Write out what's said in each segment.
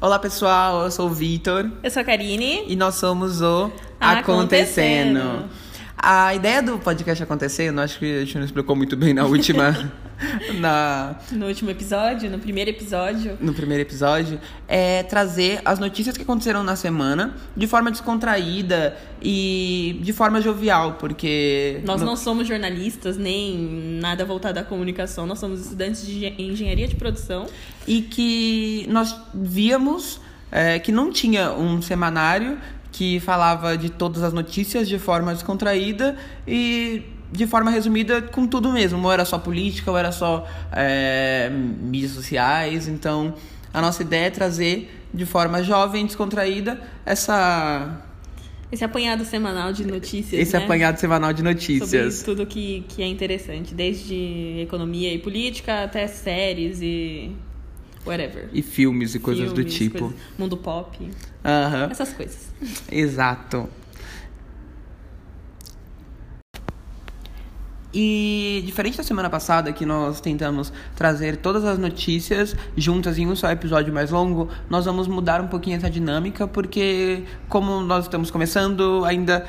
Olá pessoal, eu sou o Vitor Eu sou a Karine. e nós somos o Acontecendo. Acontecendo. A ideia do podcast Acontecendo, acho que a gente não explicou muito bem na última, na, No último episódio, no primeiro episódio. no primeiro episódio, é trazer as notícias que aconteceram na semana de forma descontraída e de forma jovial, porque Nós no- não somos jornalistas, nem nada voltado à comunicação. Nós somos estudantes de engen- engenharia de produção. e que nós víamos é, que não tinha um semanário que falava de todas as notícias de forma descontraída e de forma resumida com tudo mesmo. Ou era só política, ou era só é, mídias sociais. Então, a nossa ideia é trazer de forma jovem, descontraída, essa, Esse apanhado semanal de notícias. esse né? apanhado semanal de Sobre notícias. tudo que, que é interessante, desde economia e política até séries e whatever. E filmes e coisas do Filmes, tipo. coisas- mundo pop, Aham. essas coisas. Exato. E diferente da semana passada, que nós tentamos trazer todas as notícias juntas em um só episódio mais longo, nós vamos mudar um pouquinho essa dinâmica, porque como nós estamos começando, ainda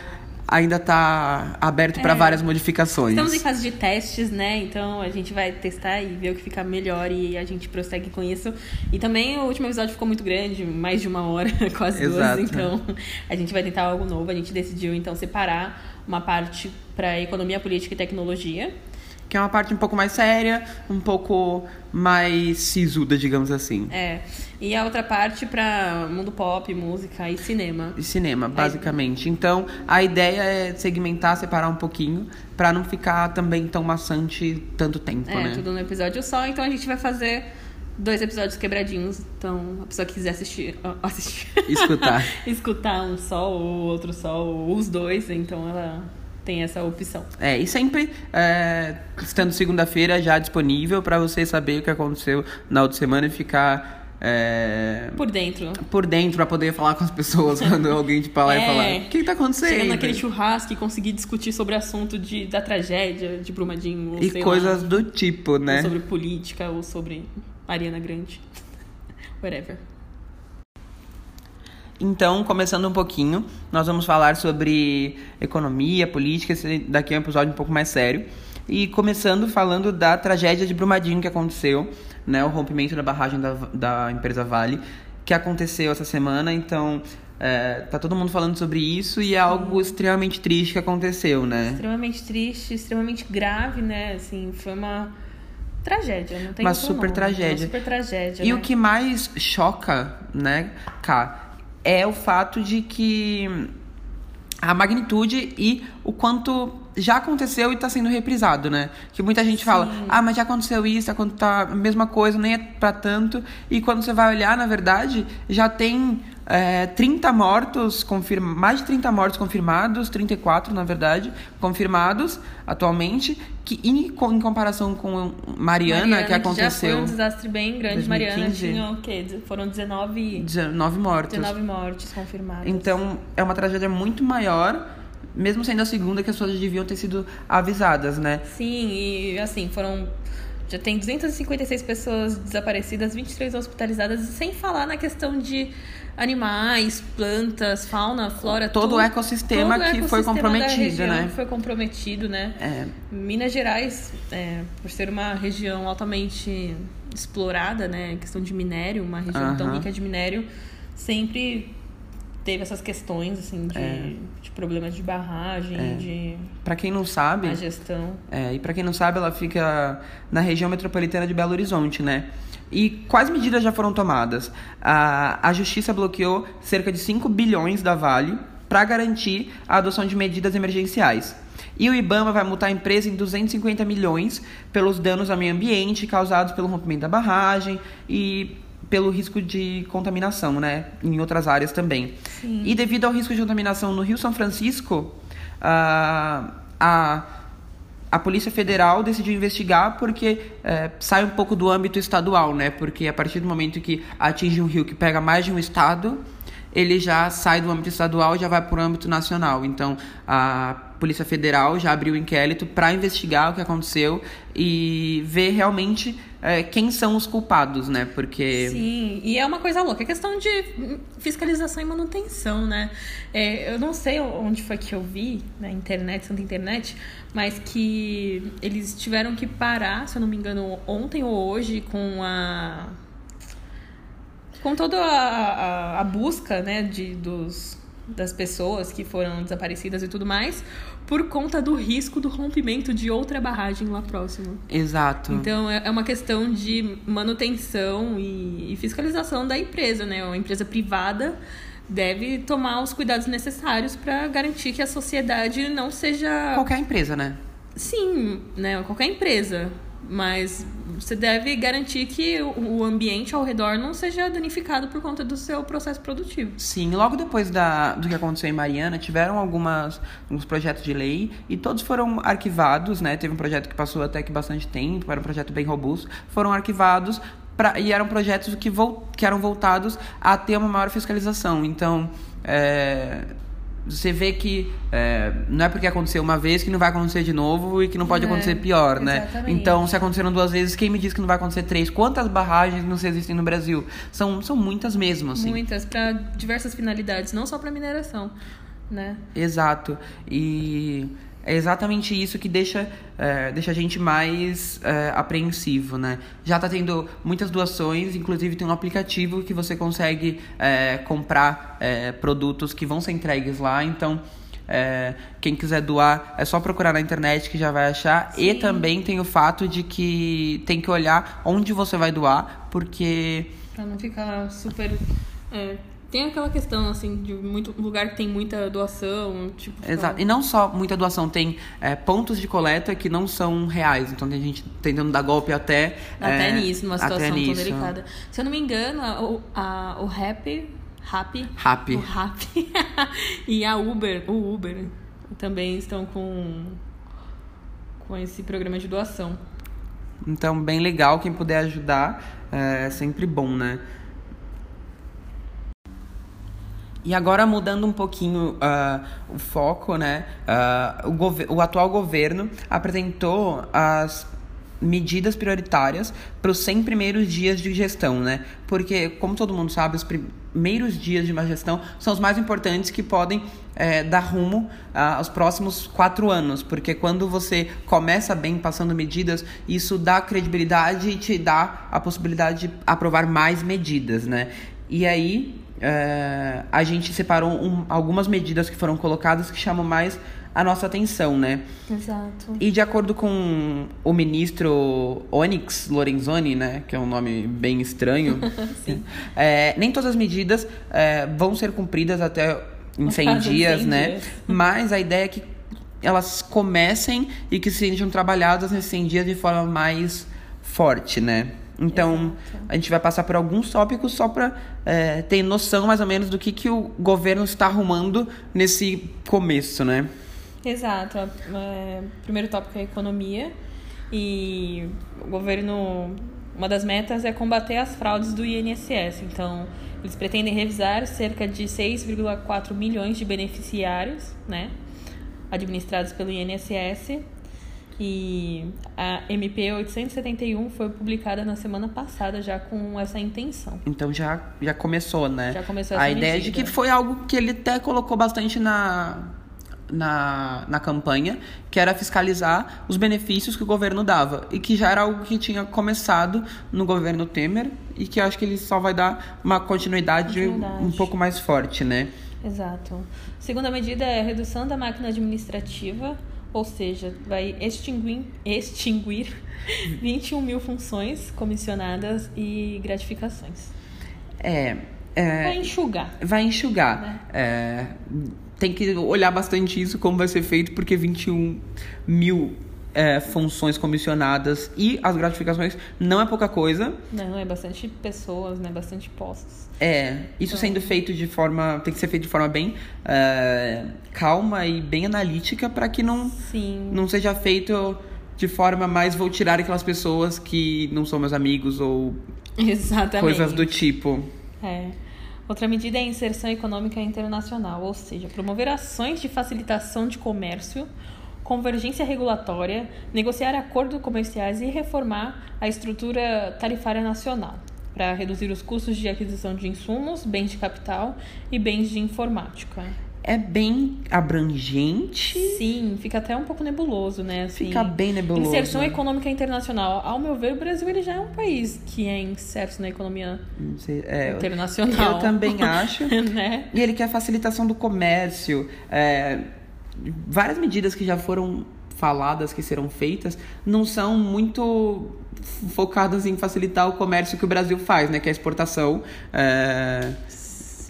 ainda tá aberto para É. várias modificações. Estamos em fase de testes, né? Então a gente vai testar e ver o que fica melhor e a gente prossegue com isso. E também o último episódio ficou muito grande, mais de uma hora, quase Exato. duas. Então a gente vai tentar algo novo. A gente decidiu então separar uma parte para economia, política e tecnologia. Que é uma parte um pouco mais séria, um pouco mais sisuda, digamos assim. É. E a outra parte para mundo pop, música e cinema. E cinema, basicamente. Então, a ideia é segmentar, separar um pouquinho, pra não ficar também tão maçante tanto tempo, É, né? tudo no episódio só. Então a gente vai fazer dois episódios quebradinhos. Então a pessoa que quiser assistir. assistir. Escutar. escutar um só ou outro só, ou os dois, então ela tem essa opção. É, e sempre é, estando segunda-feira já disponível pra você saber o que aconteceu na outra semana e ficar é, Por dentro. por dentro pra poder falar com as pessoas quando alguém te falar e É. falar: o que, que tá acontecendo? Chegando naquele churrasco e conseguir discutir sobre assunto de, da tragédia de Brumadinho. Ou E coisas lá, do tipo, ou né? sobre política, ou sobre Ariana Grande. Whatever. Então, começando um pouquinho, nós vamos falar sobre economia, política, esse daqui é um episódio um pouco mais sério. E começando falando da tragédia de Brumadinho que aconteceu, né, o rompimento da barragem da, da empresa Vale, que aconteceu essa semana. Então, é, tá todo mundo falando sobre isso e é algo extremamente triste que aconteceu, né? Extremamente triste, extremamente grave, né? Assim, foi uma tragédia, não tem Uma super nome, tragédia. Uma super tragédia. E né? o que mais choca, né, Ká, é o fato de que a magnitude e o quanto já aconteceu e está sendo reprisado, né? Que muita gente fala, ah, mas já aconteceu isso, tá a mesma coisa, nem é pra tanto. E quando você vai olhar, na verdade, já tem é, 30 mortos, confirma, mais de 30 mortos confirmados, 34 na verdade, confirmados atualmente, que em, em comparação com Mariana, que Já aconteceu. foi um desastre bem grande. Mariana 2015. tinha o quê? Foram 19, 19 mortos. 19 mortes confirmadas. Então, é uma tragédia muito maior, mesmo sendo a segunda que as pessoas deviam ter sido avisadas, né? Sim, e assim, foram. Já tem 256 pessoas desaparecidas, 23 hospitalizadas, sem falar na questão de animais, plantas, fauna, flora. Todo o ecossistema todo que foi ecossistema da comprometido, região né? Foi comprometido, né? É, Minas Gerais, é, por ser uma região altamente explorada, né, questão de minério, uma região tão Aham. rica de minério, sempre teve essas questões assim de, É. de problemas de barragem, de para quem não sabe, má gestão. é, e para quem não sabe, ela fica na região metropolitana de Belo Horizonte, né? E quais medidas já foram tomadas? A, a justiça bloqueou cerca de 5 bilhões da Vale para garantir a adoção de medidas emergenciais. E o IBAMA vai multar a empresa em 250 milhões pelos danos ao meio ambiente causados pelo rompimento da barragem e pelo risco de contaminação, né? Em outras áreas também. Sim. E devido ao risco de contaminação no Rio São Francisco, ah, a, a Polícia Federal decidiu investigar porque é, sai um pouco do âmbito estadual, né? Porque a partir do momento que atinge um rio que pega mais de um estado, ele já sai do âmbito estadual e já vai para o âmbito nacional. Então, a Polícia Federal já abriu o inquérito para investigar o que aconteceu e ver realmente é, quem são os culpados, né? Porque. Sim, e é uma coisa louca. É questão de fiscalização e manutenção, né? É, eu não sei onde foi que eu vi, na internet, santa internet, mas que eles tiveram que parar, se eu não me engano, ontem ou hoje, com a. Com toda a, a, a busca, né, de, dos, das pessoas que foram desaparecidas e tudo mais, por conta do risco do rompimento de outra barragem lá próximo. Exato. Então é é uma questão de manutenção e, e fiscalização da empresa, né? Uma empresa privada deve tomar os cuidados necessários para garantir que a sociedade não seja Qualquer empresa, né? Sim, né? Qualquer empresa. Mas você deve garantir que o ambiente ao redor não seja danificado por conta do seu processo produtivo. Sim, logo depois da, do que aconteceu em Mariana, tiveram algumas, alguns projetos de lei e todos foram arquivados, né? Teve um projeto que passou até que bastante tempo, era um projeto bem robusto, foram arquivados pra, e eram projetos que, vol, que eram voltados a ter uma maior fiscalização. Então, é, você vê que é, não é porque aconteceu uma vez que não vai acontecer de novo e que não pode É, acontecer pior, né? exatamente. Então, se aconteceram duas vezes, quem me diz que não vai acontecer três? Quantas barragens não existem no Brasil? São, são muitas mesmo, assim. Muitas, para diversas finalidades, não só para mineração, né? Exato. E é exatamente isso que deixa, é, deixa a gente mais é, apreensivo, né? Já tá tendo muitas doações, inclusive tem um aplicativo que você consegue é, comprar é, produtos que vão ser entregues lá, então. é, quem quiser doar, é só procurar na internet que já vai achar. E também tem o fato de que tem que olhar onde você vai doar, porque Pra não ficar super. É, tem aquela questão, assim, de muito lugar que tem muita doação, tipo. Exato. E não só muita doação, tem é, pontos de coleta que não são reais. Então tem gente tentando dar golpe até. Até é, nisso, numa situação tão nisso. delicada. Se eu não me engano, a- o, a, o Rap. Rap. Rap. O Rap. e a Uber, o Uber, também estão com. com esse programa de doação. Então, bem legal. Quem puder ajudar é sempre bom, né? E agora mudando um pouquinho ah, o foco, né? Ah, o, o atual governo apresentou as medidas prioritárias para os 100 primeiros dias de gestão, né? Porque, como todo mundo sabe, os primeiros dias de uma gestão são os mais importantes que podem eh, dar rumo ah, aos próximos quatro anos. Porque quando você começa bem passando medidas, isso dá credibilidade e te dá a possibilidade de aprovar mais medidas, né? E aí, é, a gente separou um- algumas medidas que foram colocadas que chamam mais a nossa atenção, né? Exato. E de acordo com o ministro Onyx Lorenzoni, né, que é um nome bem estranho, é, nem todas as medidas é, vão ser cumpridas até em No 100 caso, dias, 100 né? dias. Mas a ideia é que elas comecem e que sejam trabalhadas nesses 100 dias de forma mais forte, né? Então, a gente vai passar por alguns tópicos só para ter noção mais ou menos do que, que o governo está arrumando nesse começo, né? Exato. É, primeiro tópico é economia. E o governo. Uma das metas é combater as fraudes do INSS. Então, eles pretendem revisar cerca de 6,4 milhões de beneficiários, né? Administrados pelo INSS. E a MP 871 foi publicada na semana passada já com essa intenção. Então já, já começou, né? Já começou A essa ideia de medida. que foi algo que ele até colocou bastante na, na, na campanha, que era fiscalizar os benefícios que o governo dava. E que já era algo que tinha começado no governo Temer e que acho que ele só vai dar uma continuidade, Continuidade. um pouco mais forte, né? Exato. Segunda medida é a redução da máquina administrativa, ou seja, vai extinguir, extinguir 21 mil funções comissionadas e gratificações. É. é Vai enxugar. vai enxugar. Né? É, tem que olhar bastante isso, como vai ser feito, porque 21 mil é, funções comissionadas e as gratificações não é pouca coisa. Não, é bastante pessoas, né? Bastante postos. É, isso sendo feito de forma. tem que ser feito de forma bem é, calma e bem analítica para que não, Sim. não seja feito de forma mais vou tirar aquelas pessoas que não são meus amigos ou Exatamente. coisas do tipo. É. Outra medida é a inserção econômica internacional, ou seja, promover ações de facilitação de comércio convergência regulatória, negociar acordos comerciais e reformar a estrutura tarifária nacional para reduzir os custos de aquisição de insumos, bens de capital e bens de informática. É bem abrangente. Sim, fica até um pouco nebuloso, né? Assim, Fica bem nebuloso. Inserção econômica internacional. Ao meu ver, o Brasil ele já é um país que é inserto na economia sei, é, internacional. Eu também acho. né? E ele quer facilitação do comércio. é, várias medidas que já foram faladas, que serão feitas, não são muito focadas em facilitar o comércio que o Brasil faz, né? Que é a exportação. é,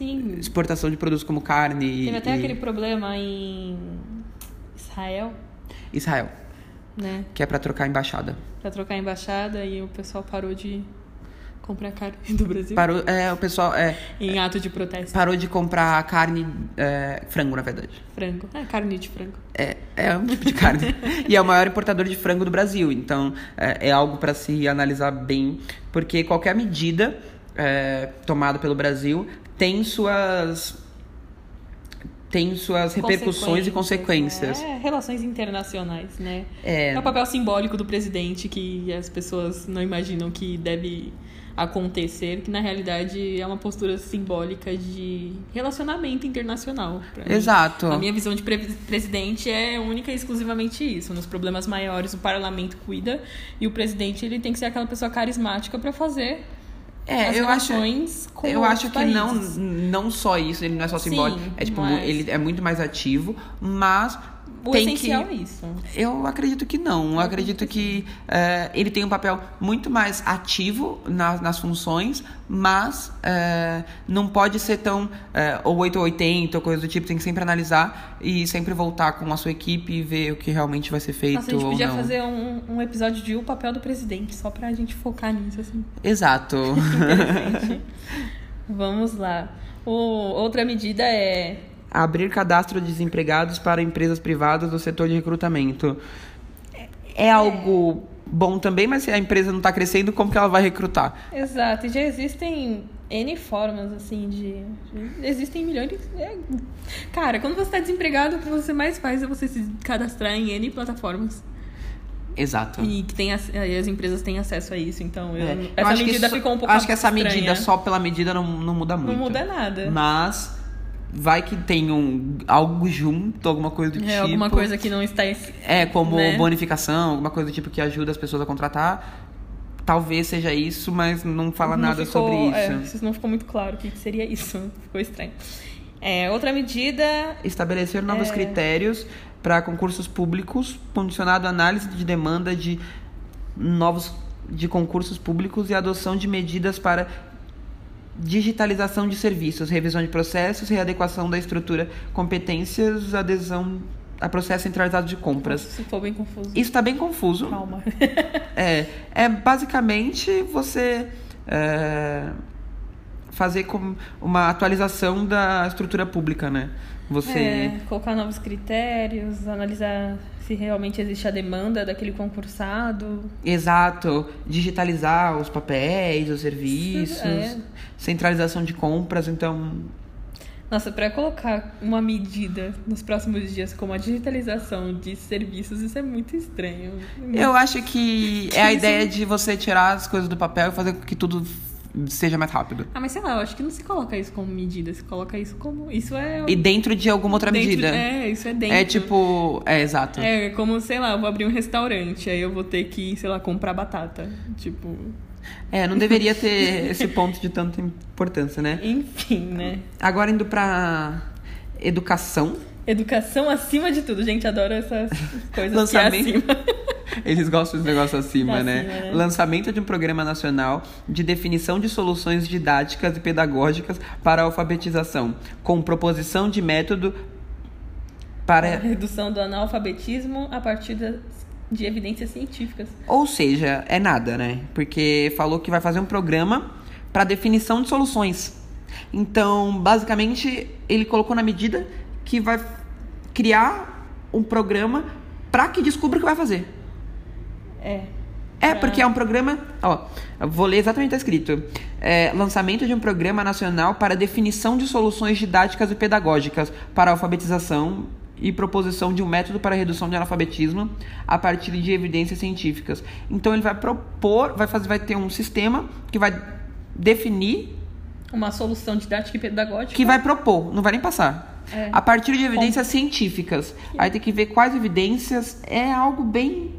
Sim. exportação de produtos como carne Teve até e aquele problema em Israel, Israel, né? que é para trocar a embaixada. Pra trocar a embaixada e o pessoal parou de comprar carne do Brasil Parou, é, o pessoal é, em ato de protesto. parou de comprar carne, é, frango, na verdade. Frango. É, carne de frango. É, é um tipo de carne. e é o maior importador de frango do Brasil. Então, é, é algo para se analisar bem, porque qualquer medida é, tomada pelo Brasil tem suas tem suas repercussões e consequências. É, relações internacionais, né? É. É o papel simbólico do presidente que as pessoas não imaginam que deve acontecer, que na realidade é uma postura simbólica de relacionamento internacional. pra mim. Exato. A minha visão de pre- presidente é única e exclusivamente isso. Nos problemas maiores, o parlamento cuida e o presidente ele tem que ser aquela pessoa carismática para fazer É, as eu acho, com eu acho que não, países. não só isso, ele não é só Sim, simbólico, é tipo, mas- ele é muito mais ativo, mas O tem essencial que é isso. Eu acredito que não. Eu acredito que é, ele tem um papel muito mais ativo na- nas funções, mas é, não pode ser tão é, ou 8 ou 80 ou coisa do tipo. Tem que sempre analisar e sempre voltar com a sua equipe e ver o que realmente vai ser feito Nossa, a gente podia não. fazer um, um episódio de o papel do presidente, só pra gente focar nisso, assim. Exato. Vamos lá. O, outra medida é. Abrir cadastro de desempregados para empresas privadas do setor de recrutamento. É algo bom também, mas se a empresa não está crescendo, como que ela vai recrutar? Exato, e já existem N formas, assim, de. Existem milhões de. é. Cara, quando você tá desempregado, o que você mais faz é você se cadastrar em N plataformas. Exato. E que tem, e as empresas têm acesso a isso, então. eu- É, eu essa acho que medida ficou um pouco Acho que essa estranha. medida só pela medida não, não muda muito. Não muda nada. Mas vai que tem um, algo junto, alguma coisa do É tipo. alguma coisa que não está. es- É, como né? bonificação, alguma coisa do tipo que ajuda as pessoas a contratar. Talvez seja isso, mas não fala Não nada ficou- sobre isso. É, isso não ficou muito claro o que que seria isso. Ficou estranho. É, outra medida. Estabelecer novos É. critérios para concursos públicos, condicionado à análise de demanda de novos de concursos públicos e adoção de medidas para digitalização de serviços, revisão de processos, readequação da estrutura, competências, adesão a processo centralizado de compras. Isso ficou bem confuso. Isso está bem confuso. Calma. É, é basicamente você é, fazer com uma atualização da estrutura pública, né? Você É, colocar novos critérios, analisar se realmente existe a demanda daquele concursado. Exato, digitalizar os papéis, os serviços, É. centralização de compras, então Nossa, para colocar uma medida nos próximos dias como a digitalização de serviços, isso é muito estranho. eu acho que é a ideia de você tirar as coisas do papel e fazer com que tudo seja mais rápido. Ah, mas sei lá, eu acho que não se coloca isso como medida, se coloca isso como. Isso é. E dentro de alguma outra dentro- medida. É, isso é dentro. É tipo, é exato. É como, sei lá, eu vou abrir um restaurante, aí eu vou ter que, sei lá, comprar batata. Tipo. É, não deveria ter esse ponto de tanta importância, né? Enfim, né? Agora indo pra educação. Educação acima de tudo. Gente, adora essas coisas Lançamento. que é acima. Eles gostam dos negócios acima, Acima, né? né? Lançamento de um programa nacional de definição de soluções didáticas e pedagógicas para a alfabetização, com proposição de método A para. redução do analfabetismo a partir das- de evidências científicas. Ou seja, é nada, né? Porque falou que vai fazer um programa para definição de soluções. Então, basicamente, ele colocou na medida que vai criar um programa para que descubra o que vai fazer. É. É, porque é um programa. Ó, vou ler exatamente o que tá escrito. É, lançamento de um programa nacional para definição de soluções didáticas e pedagógicas para alfabetização e proposição de um método para redução de analfabetismo a partir de evidências científicas. Então ele vai propor, vai fazer, vai ter um sistema que vai definir, Uma solução didática e pedagógica. que vai propor, não vai nem passar. É. A partir de evidências científicas. Aí tem que ver quais evidências. É algo bem.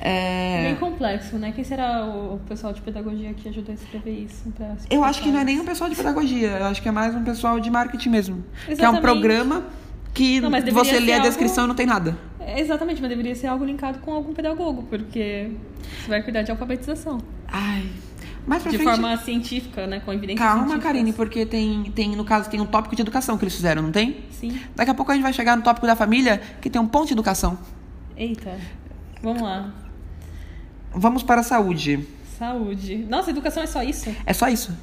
É, Bem complexo, né? Quem será o pessoal de pedagogia que ajudou a escrever isso? Eu acho que não é nem um pessoal de pedagogia, eu acho que é mais um pessoal de marketing mesmo. Que é um Exatamente. programa que Não, você lê a algo- descrição e não tem nada. É, Exatamente, mas deveria ser algo linkado com algum pedagogo, porque você vai cuidar de alfabetização. Ai. Mais pra De frente. forma científica, né? Com evidências Calma. Karine, porque tem, tem, no caso, tem um tópico de educação que eles fizeram, não tem? Sim. Daqui a pouco a gente vai chegar no tópico da família, que tem um ponto de educação. Eita. Vamos lá. Vamos para a saúde. Saúde. Nossa, educação é só isso? É só isso.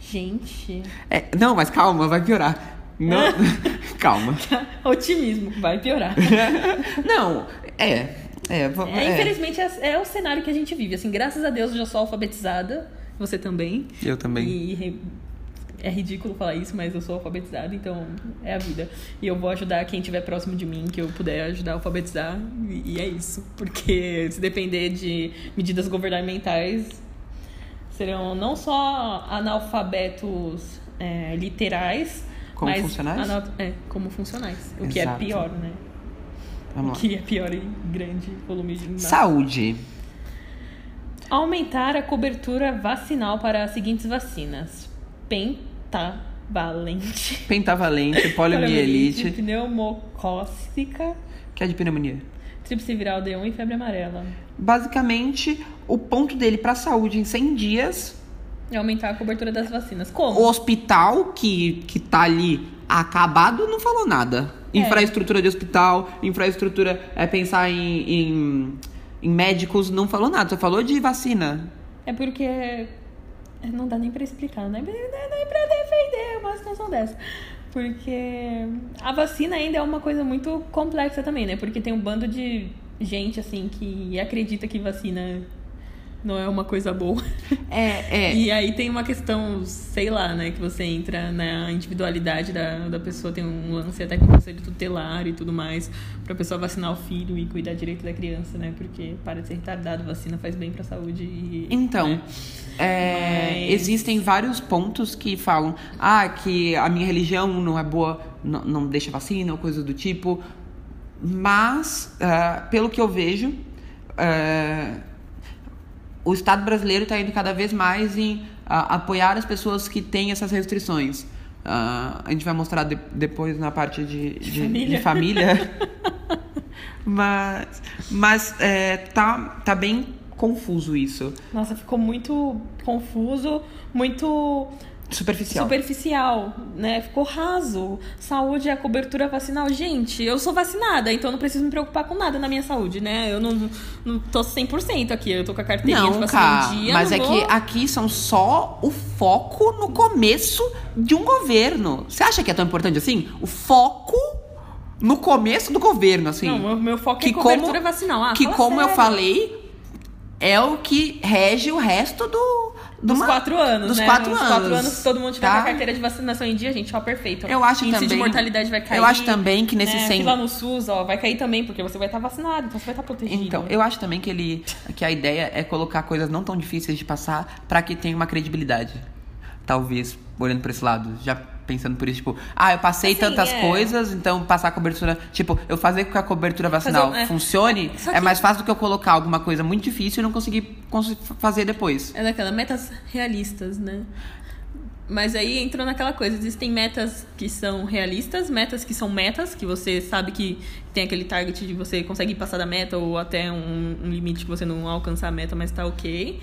Gente. É, não, mas calma, vai piorar. Não, calma. Otimismo. Vai piorar. Não, é. É, É, é. infelizmente, é, é o cenário que a gente vive. Assim, graças a Deus, eu já sou alfabetizada. Você também. Eu também. E é ridículo falar isso, mas eu sou alfabetizada, então é a vida. E eu vou ajudar quem estiver próximo de mim, que eu puder ajudar a alfabetizar. E, e é isso. Porque se depender de medidas governamentais, serão não só analfabetos é, literais, Como mas funcionais? é, como funcionais. O que é Exato. pior, né? Vamos O que é pior em grande volume de massa. Saúde. Aumentar a cobertura vacinal para as seguintes vacinas: pentavalente, Pentavalente, poliomielite, pneumocócica, que é de pneumonia. tríplice viral D1 e febre amarela. Basicamente, o ponto dele para a saúde em 100 dias, E aumentar a cobertura das vacinas. o Como? hospital que, que tá ali acabado não falou nada. É. Infraestrutura de hospital, infraestrutura é pensar em, em, em médicos, não falou nada, só falou de vacina. É porque é, não dá nem pra explicar, não dá nem pra defender uma situação dessa. Porque a vacina ainda é uma coisa muito complexa também, né? Porque tem um bando de gente, assim, que acredita que vacina não é uma coisa boa. É, é. E aí tem uma questão, sei lá, né? Que você entra na individualidade da, da pessoa, tem um lance até com o conselho tutelar e tudo mais, pra pessoa vacinar o filho e cuidar direito da criança, né? Porque para de ser retardado, vacina faz bem pra saúde e. Então, né? é, Mas- existem vários pontos que falam ah, que a minha religião não é boa, não, não deixa vacina ou coisa do tipo. Mas, ah, pelo que eu vejo, ah, o Estado brasileiro está indo cada vez mais em ah, apoiar as pessoas que têm essas restrições. Ah, a gente vai mostrar de- depois na parte de, de- família. de família. mas mas é, tá, tá bem confuso isso. Nossa, ficou muito confuso, muito Superficial. superficial, né? Ficou raso. Saúde é a cobertura vacinal. Gente, eu sou vacinada, então eu não preciso me preocupar com nada na minha saúde, né? Eu não, não tô 100% aqui, eu tô com a carteirinha de Não, vacina cara, em dia. mas é vou... que aqui são só o foco no começo de um governo. Você acha que é tão importante assim? O foco no começo do governo, assim. Não, meu, meu foco que é cobertura como- vacinal. Ah, que como eu sério. falei, é o que rege o resto do... Dos uma- quatro anos, dos né? quatro Os anos. quatro anos, se todo mundo tiver tá? a carteira de vacinação em dia, gente, ó, perfeito. Eu acho Índice também- de mortalidade vai cair. eu acho também que nesse né? cem- Fila no SUS, ó, vai cair também, porque você vai estar vacinado, então você vai estar protegido. Então, eu acho também que ele que a ideia é colocar coisas não tão difíceis de passar pra que tenha uma credibilidade. Talvez, olhando por esse lado, já pensando por isso, tipo, ah, eu passei Assim, tantas é. coisas, então passar a cobertura, tipo, eu fazer com que a cobertura vacinal Fazer- é. funcione é que- mais fácil do que eu colocar alguma coisa muito difícil e não conseguir cons- fazer depois. É daquela, metas realistas, né? Mas aí entrou naquela coisa, existem metas que são realistas, metas que são metas, que você sabe que tem aquele target de você conseguir passar da meta ou até um, um limite que você não alcançar a meta, mas tá ok.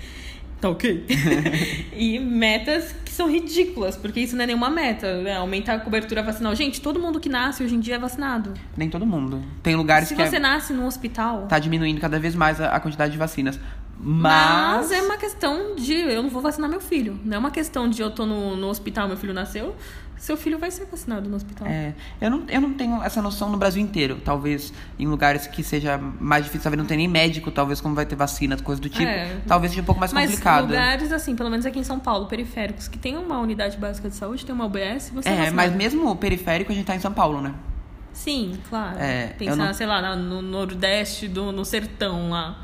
Tá ok. e metas que são ridículas, porque isso não é nenhuma meta. É aumentar a cobertura vacinal. Gente, todo mundo que nasce hoje em dia é vacinado. Nem todo mundo. Tem lugares Se que você é, nasce num hospital. tá diminuindo cada vez mais a, a quantidade de vacinas. Mas, Mas é uma questão de eu não vou vacinar meu filho. Não é uma questão de eu tô no, no hospital, meu filho nasceu. Seu filho vai ser vacinado no hospital. É, eu, não, eu não tenho essa noção no Brasil inteiro. Talvez em lugares que seja mais difícil, talvez não tenha nem médico, talvez como vai ter vacina, coisa do tipo. É. Talvez seja um pouco mais Mas complicado. lugares assim, pelo menos aqui em São Paulo, periféricos, que tem uma unidade básica de saúde, tem uma UBS, você é É, mas mesmo o periférico a gente tá em São Paulo, né? Sim, claro. É, Pensar, não- sei lá, no Nordeste, do, no sertão lá.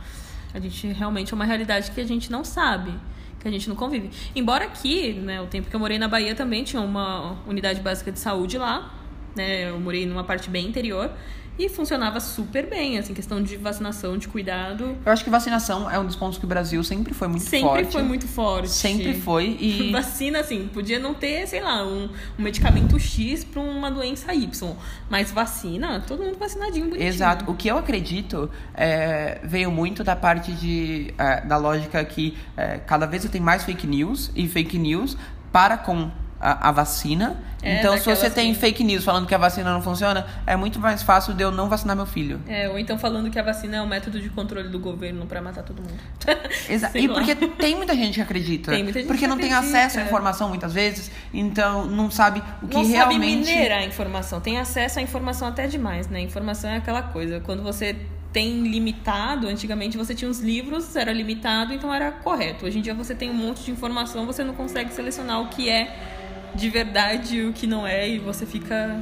A gente realmente é uma realidade que a gente não sabe, que a gente não convive. Embora aqui, né, o tempo que eu morei na Bahia também tinha uma unidade básica de saúde lá, né? Eu morei numa parte bem interior e funcionava super bem, assim, questão de vacinação, de cuidado. Eu acho que vacinação é um dos pontos que o Brasil sempre foi muito sempre forte. foi muito forte. Sempre foi e Vacina, assim, podia não ter, sei lá, um, um medicamento X pra uma doença Y. Mas vacina, todo mundo vacinadinho, bonitinho. Exato. O que eu acredito é, veio muito da parte de, é, da lógica que é, cada vez tem mais fake news e fake news para com a, a vacina. É, então, se você tem que- fake news falando que a vacina não funciona, é muito mais fácil de eu não vacinar meu filho. É, ou então falando que a vacina é um método de controle do governo pra matar todo mundo. Exa Sei e lá. porque tem muita gente que acredita. Tem muita gente porque que não tem acredita. acesso à informação muitas vezes, então não sabe o que não realmente. sabe minerar a informação. Tem acesso à informação até demais, né? Informação é aquela coisa. Quando você tem limitado, antigamente você tinha os livros, era limitado, então era correto. Hoje em dia você tem um monte de informação, você não consegue selecionar o que é de verdade o que não é, e você fica.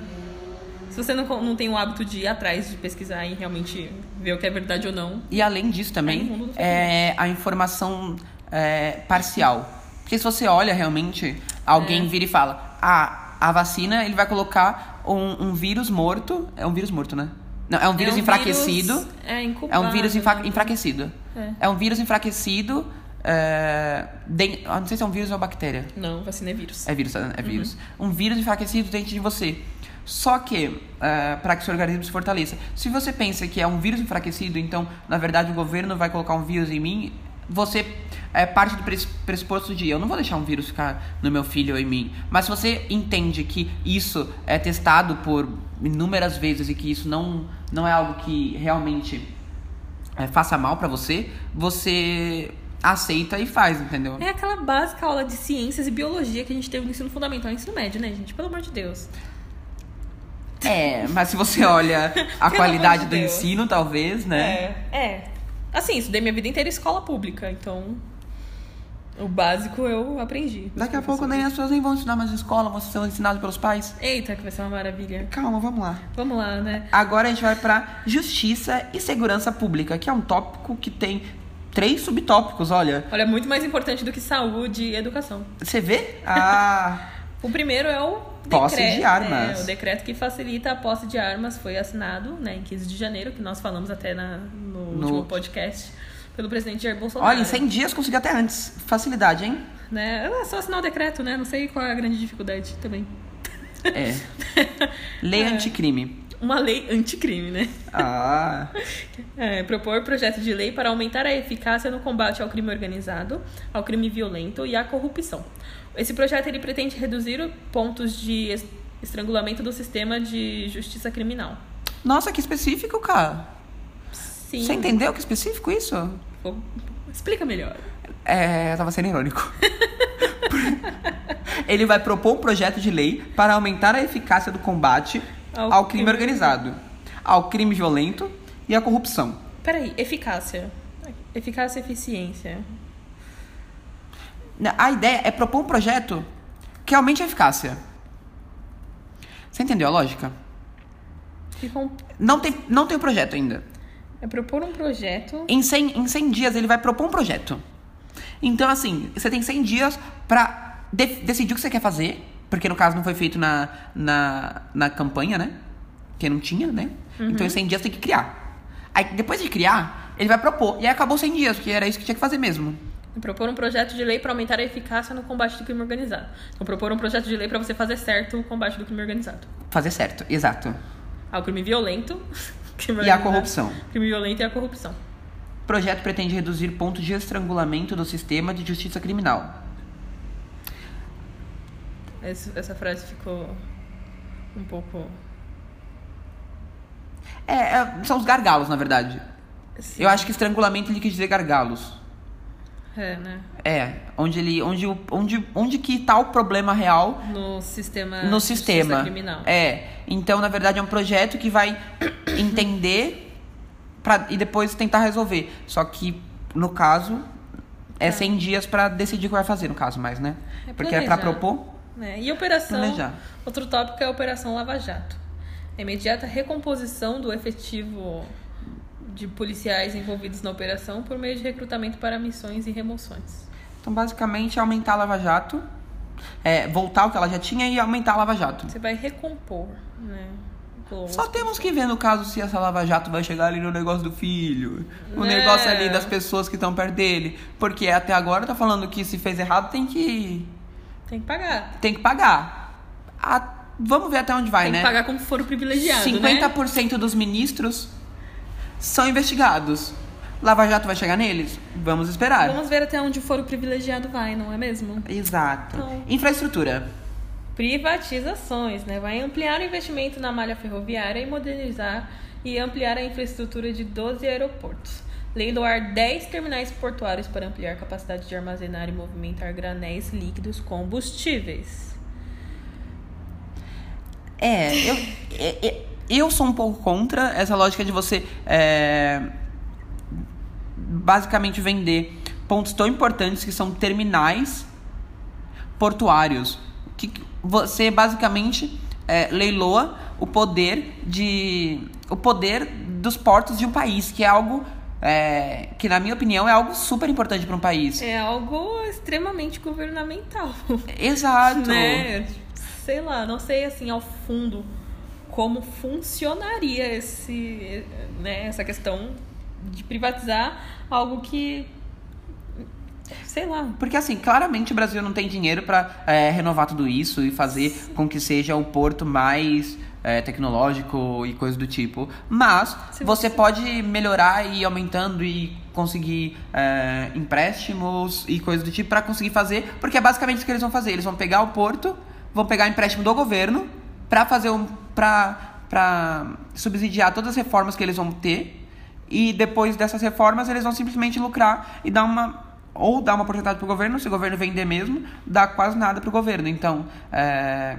Se você não, não tem o hábito de ir atrás de pesquisar e realmente ver o que é verdade ou não, E além disso também, do é a informação é, parcial. Porque se você olha realmente, alguém É. vira e fala, ah, a vacina, ele vai colocar um, um vírus morto. É um vírus morto, né? Não, é um vírus é um enfraquecido. vírus, é, É incubado, um vírus enfra- né? enfraquecido. É. É. um vírus enfraquecido. É, den- ah, não sei se é um vírus ou bactéria. Não, vacina é vírus. É vírus, é é vírus. Uhum. Um vírus enfraquecido dentro de você. Só que, para que seu organismo se fortaleça. Se você pensa que é um vírus enfraquecido, então, na verdade, o governo vai colocar um vírus em mim, você é parte do pres- pressuposto de eu não vou deixar um vírus ficar no meu filho ou em mim. Mas se você entende que isso é testado por inúmeras vezes e que isso não, não é algo que realmente é, faça mal pra você, você aceita e faz, entendeu? É aquela básica aula de ciências e biologia que a gente teve no ensino fundamental e ensino médio, né, gente? Pelo amor de Deus. É, mas se você olha a qualidade de do Deus. ensino, talvez, né? É. É. Assim, estudei minha vida inteira em escola pública, então. O básico eu aprendi. Daqui a pouco nem as pessoas nem vão ensinar mais na escola, vão ser ensinados pelos pais. Eita, que vai ser uma maravilha. Calma, vamos lá. Vamos lá, né? Agora a gente vai pra justiça e segurança pública, que é um tópico que tem três subtópicos, olha. Olha, muito mais importante do que saúde e educação. Você vê? Ah, O primeiro é o Posse decreto, de armas. é, o decreto que facilita a posse de armas foi assinado né, em 15 de janeiro, que nós falamos até na, no, No- último podcast, pelo presidente Jair Bolsonaro. olha, em 100 dias consegui até antes. Facilidade, hein? Né? É só assinar o decreto, né? Não sei qual é a grande dificuldade também. É. Lei É. anticrime. Uma lei anticrime, né? Ah, É, propor projeto de lei para aumentar a eficácia no combate ao crime organizado, ao crime violento e à corrupção. Esse projeto ele pretende reduzir pontos de es- estrangulamento do sistema de justiça criminal. nossa, que específico, cara. Sim. Você entendeu que específico isso? Explica melhor. É, eu tava sendo irônico. Ele vai propor um projeto de lei para aumentar a eficácia do combate Ao ao, crime crime- organizado, ao crime violento e à corrupção. Peraí, eficácia. Eficácia e eficiência. A ideia é propor um projeto que aumente a eficácia. Você entendeu a lógica? Não tem, não tem o projeto ainda. É propor um projeto. Em 100, em 100 dias ele vai propor um projeto. Então, assim, você tem 100 dias pra de- decidir o que você quer fazer. Porque no caso não foi feito na, na, na campanha, né? Porque não tinha, né? Então em 100 dias tem que criar. Aí depois de criar, ele vai propor. E aí acabou 100 dias, porque era isso que tinha que fazer mesmo. Propor um projeto de lei para aumentar a eficácia no combate do crime organizado. Então, propor um projeto de lei para você fazer certo o combate do crime organizado. Fazer certo, exato. Ao crime violento. crime E a corrupção. Crime violento e a corrupção. O projeto pretende reduzir pontos de estrangulamento do sistema de justiça criminal. Essa, frase ficou um pouco. É, é, são os gargalos, na verdade. Assim, Eu acho que estrangulamento ele quis dizer gargalos. É, né? É, onde ele. Onde, onde, onde que tá o problema real No sistema. no sistema. criminal. É. Então, na verdade, é um projeto que vai entender pra, e depois tentar resolver. Só que, no caso, é 100 dias pra decidir o que vai fazer, no caso, mais, né? É Porque é planejar. propor. Né? E operação. Planejar. Outro tópico é a Operação Lava Jato. A imediata recomposição do efetivo de policiais envolvidos na operação por meio de recrutamento para missões e remoções. Então, basicamente, é aumentar a Lava Jato, é, voltar o que ela já tinha e aumentar a Lava Jato. Você vai recompor, né? Só os- temos que ver no caso se essa Lava Jato vai chegar ali no negócio do filho. O Né? negócio ali das pessoas que estão perto dele. Porque até agora tá falando que se fez errado tem que. Tem que pagar. tem que pagar. A- vamos ver até onde vai, Tem né? que pagar como foro privilegiado, 50% né? dos ministros são investigados. Lava Jato vai chegar neles? Vamos esperar. Vamos ver até onde o foro privilegiado vai, não é mesmo? Exato. Então- Infraestrutura. Privatizações, né? Vai ampliar o investimento na malha ferroviária e modernizar e ampliar a infraestrutura de 12 aeroportos. Leiloar 10 terminais portuários para ampliar capacidade de armazenar e movimentar granéis líquidos combustíveis. É, eu, é- é- eu sou um pouco contra essa lógica de você é, basicamente vender pontos tão importantes que são terminais portuários. Que você basicamente é, leiloa o poder de. o poder dos portos de um país, que é algo. É, que na minha opinião é algo super importante para um país. É algo extremamente governamental. Exato. né? Sei lá, não sei assim ao fundo como funcionaria esse, né, essa questão de privatizar algo que sei lá. Porque assim, claramente o Brasil não tem dinheiro para renovar tudo isso e fazer com que seja um porto mais é, tecnológico e coisa do tipo. Mas Se você pode melhorar e ir aumentando e conseguir é, empréstimos e coisas do tipo para conseguir fazer, porque é basicamente isso que eles vão fazer. Eles vão pegar o porto, vão pegar empréstimo do governo para fazer um para para subsidiar todas as reformas que eles vão ter e depois dessas reformas eles vão simplesmente lucrar e dar uma ou dar uma porcentagem pro governo, se o governo vender mesmo, dá quase nada pro governo. Então, é,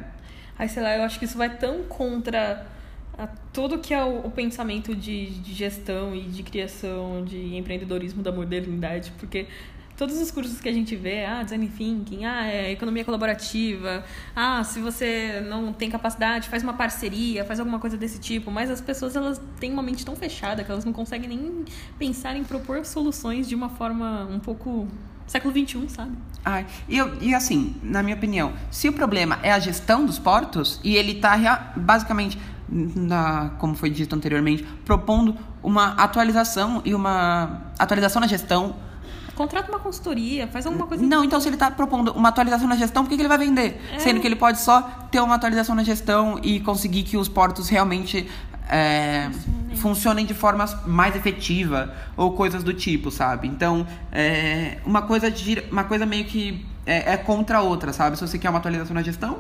Aí, sei lá, eu acho que isso vai tão contra a tudo que é o, o pensamento de, de gestão e de criação, de empreendedorismo da modernidade, porque todos os cursos que a gente vê, ah, design thinking, ah, é economia colaborativa, ah, se você não tem capacidade, faz uma parceria, faz alguma coisa desse tipo, mas as pessoas elas têm uma mente tão fechada que elas não conseguem nem pensar em propor soluções de uma forma um pouco século XXI, sabe? ai, e, eu- e assim, na minha opinião, se o problema é a gestão dos portos e ele tá rea- basicamente, na, como foi dito anteriormente, propondo uma atualização e uma atualização na gestão Contrata uma consultoria, faz alguma coisa Não, então se ele está propondo uma atualização na gestão, por que, que ele vai vender? É. Sendo que ele pode só ter uma atualização na gestão e conseguir que os portos realmente é, funcionem de forma mais efetiva ou coisas do tipo, sabe? Então, é, uma, coisa gira, uma coisa meio que é, é contra a outra, sabe? Se você quer uma atualização na gestão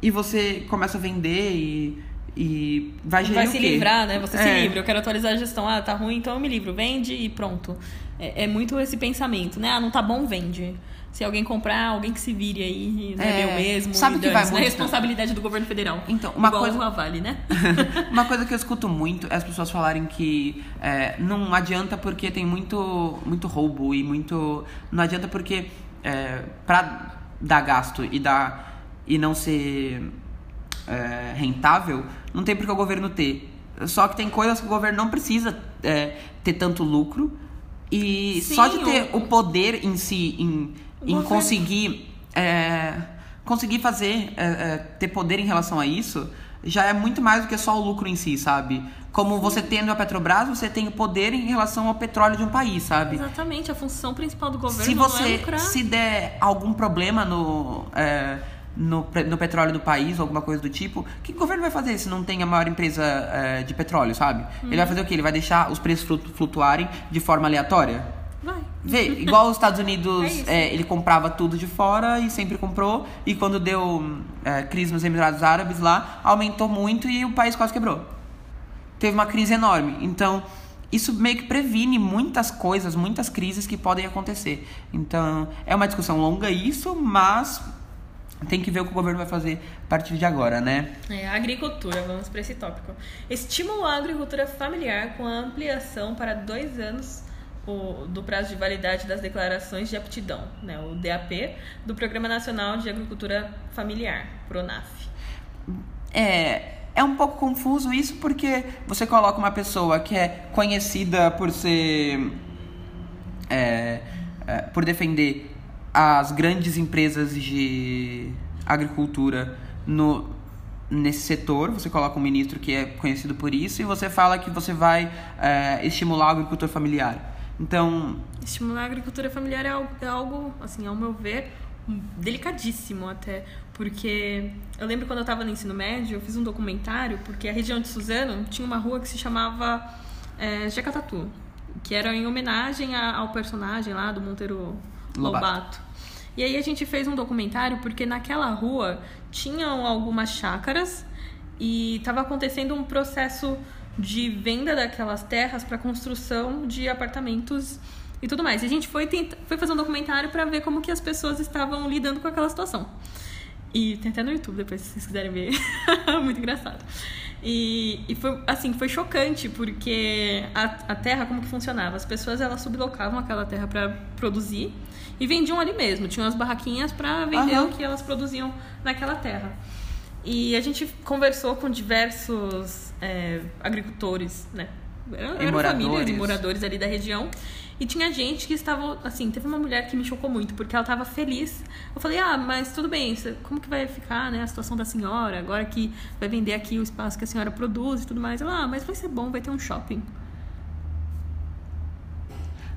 e você começa a vender e, e vai gerir Vai se livrar, né? Você se É. livra. Eu quero atualizar a gestão. Ah, tá ruim, então eu me livro. Vende e pronto. É, é muito esse pensamento, né? Ah, não tá bom, vende. Se alguém comprar, alguém que se vire aí, não é, É, meu mesmo. sabe que vai dane-se, né? muito- responsabilidade do governo federal. Então, uma Igual coisa- Vale, né? Uma coisa que eu escuto muito é as pessoas falarem que é, não adianta porque tem muito, muito roubo e muito. Não adianta porque é, pra dar gasto e, dar, e não ser é, rentável, não tem porque o governo ter. Só que tem coisas que o governo não precisa é, ter tanto lucro. E Sim, só de ter o- o poder em si, em, em conseguir. é, conseguir fazer, é, é, ter poder em relação a isso, já é muito mais do que só o lucro em si, sabe? Como você tendo a Petrobras, você tem o poder em relação ao petróleo de um país, sabe? Exatamente. A função principal do governo Se é você lucrar. se der algum problema no, é, no, no petróleo do país ou alguma coisa do tipo, o que o governo vai fazer se não tem a maior empresa é, de petróleo, sabe? Ele vai fazer o quê? Ele vai deixar os preços flutu- flutuarem de forma aleatória? Vê, igual os Estados É Unidos, isso. é, ele comprava tudo de fora e sempre comprou. E quando deu é, crise nos Emirados Árabes lá, aumentou muito e o país quase quebrou. Teve uma crise enorme. Então, isso meio que previne muitas coisas, muitas crises que podem acontecer. Então, é uma discussão longa isso, mas tem que ver o que o governo vai fazer a partir de agora, né? É, agricultura, vamos para esse tópico. Estimula a agricultura familiar com a ampliação para dois anos o- do prazo de validade das declarações de aptidão, né, o DAP, do Programa Nacional de Agricultura Familiar, PRONAF. É, é um pouco confuso isso porque você coloca uma pessoa que é conhecida por ser. É, é, por defender as grandes empresas de agricultura no, nesse setor, você coloca um ministro que é conhecido por isso e você fala que você vai é, estimular o agricultor familiar. Então. Estimular a agricultura familiar é algo, é algo, assim, ao meu ver, delicadíssimo até. Porque eu lembro quando eu estava no ensino médio, eu fiz um documentário, porque a região de Suzano tinha uma rua que se chamava é, Jacatatu, que era em homenagem ao personagem lá do Monteiro Lobato. Lobato. E aí a gente fez um documentário porque naquela rua tinham algumas chácaras e estava acontecendo um processo de venda daquelas terras para construção de apartamentos e tudo mais. E a gente foi, tenta, foi fazer um documentário para ver como que as pessoas estavam lidando com aquela situação. E tem até no YouTube depois, se vocês quiserem ver. Muito engraçado. E, e foi, assim, foi chocante, porque a, a terra, como que funcionava? As pessoas, elas sublocavam aquela terra para produzir e vendiam ali mesmo. Tinham as barraquinhas para vender uhum. o que elas produziam naquela terra. E a gente conversou com diversos é, agricultores, né? Eram famílias e moradores ali da região. E tinha gente que estava, assim, teve uma mulher que me chocou muito, porque ela estava feliz. Eu falei, ah, mas tudo bem, como que vai ficar, né, a situação da senhora, agora que vai vender aqui o espaço que a senhora produz e tudo mais. Ela, ah, mas vai ser bom, vai ter um shopping.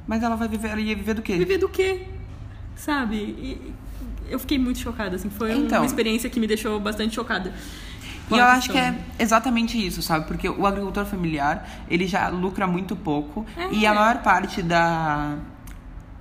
Mas ela vai viver, ela ia viver do quê? Viver do quê? Sabe? E eu fiquei muito chocada, assim, foi então, uma experiência que me deixou bastante chocada. E eu acho que é exatamente isso, sabe? Porque o agricultor familiar, ele já lucra muito pouco é. e a maior parte da,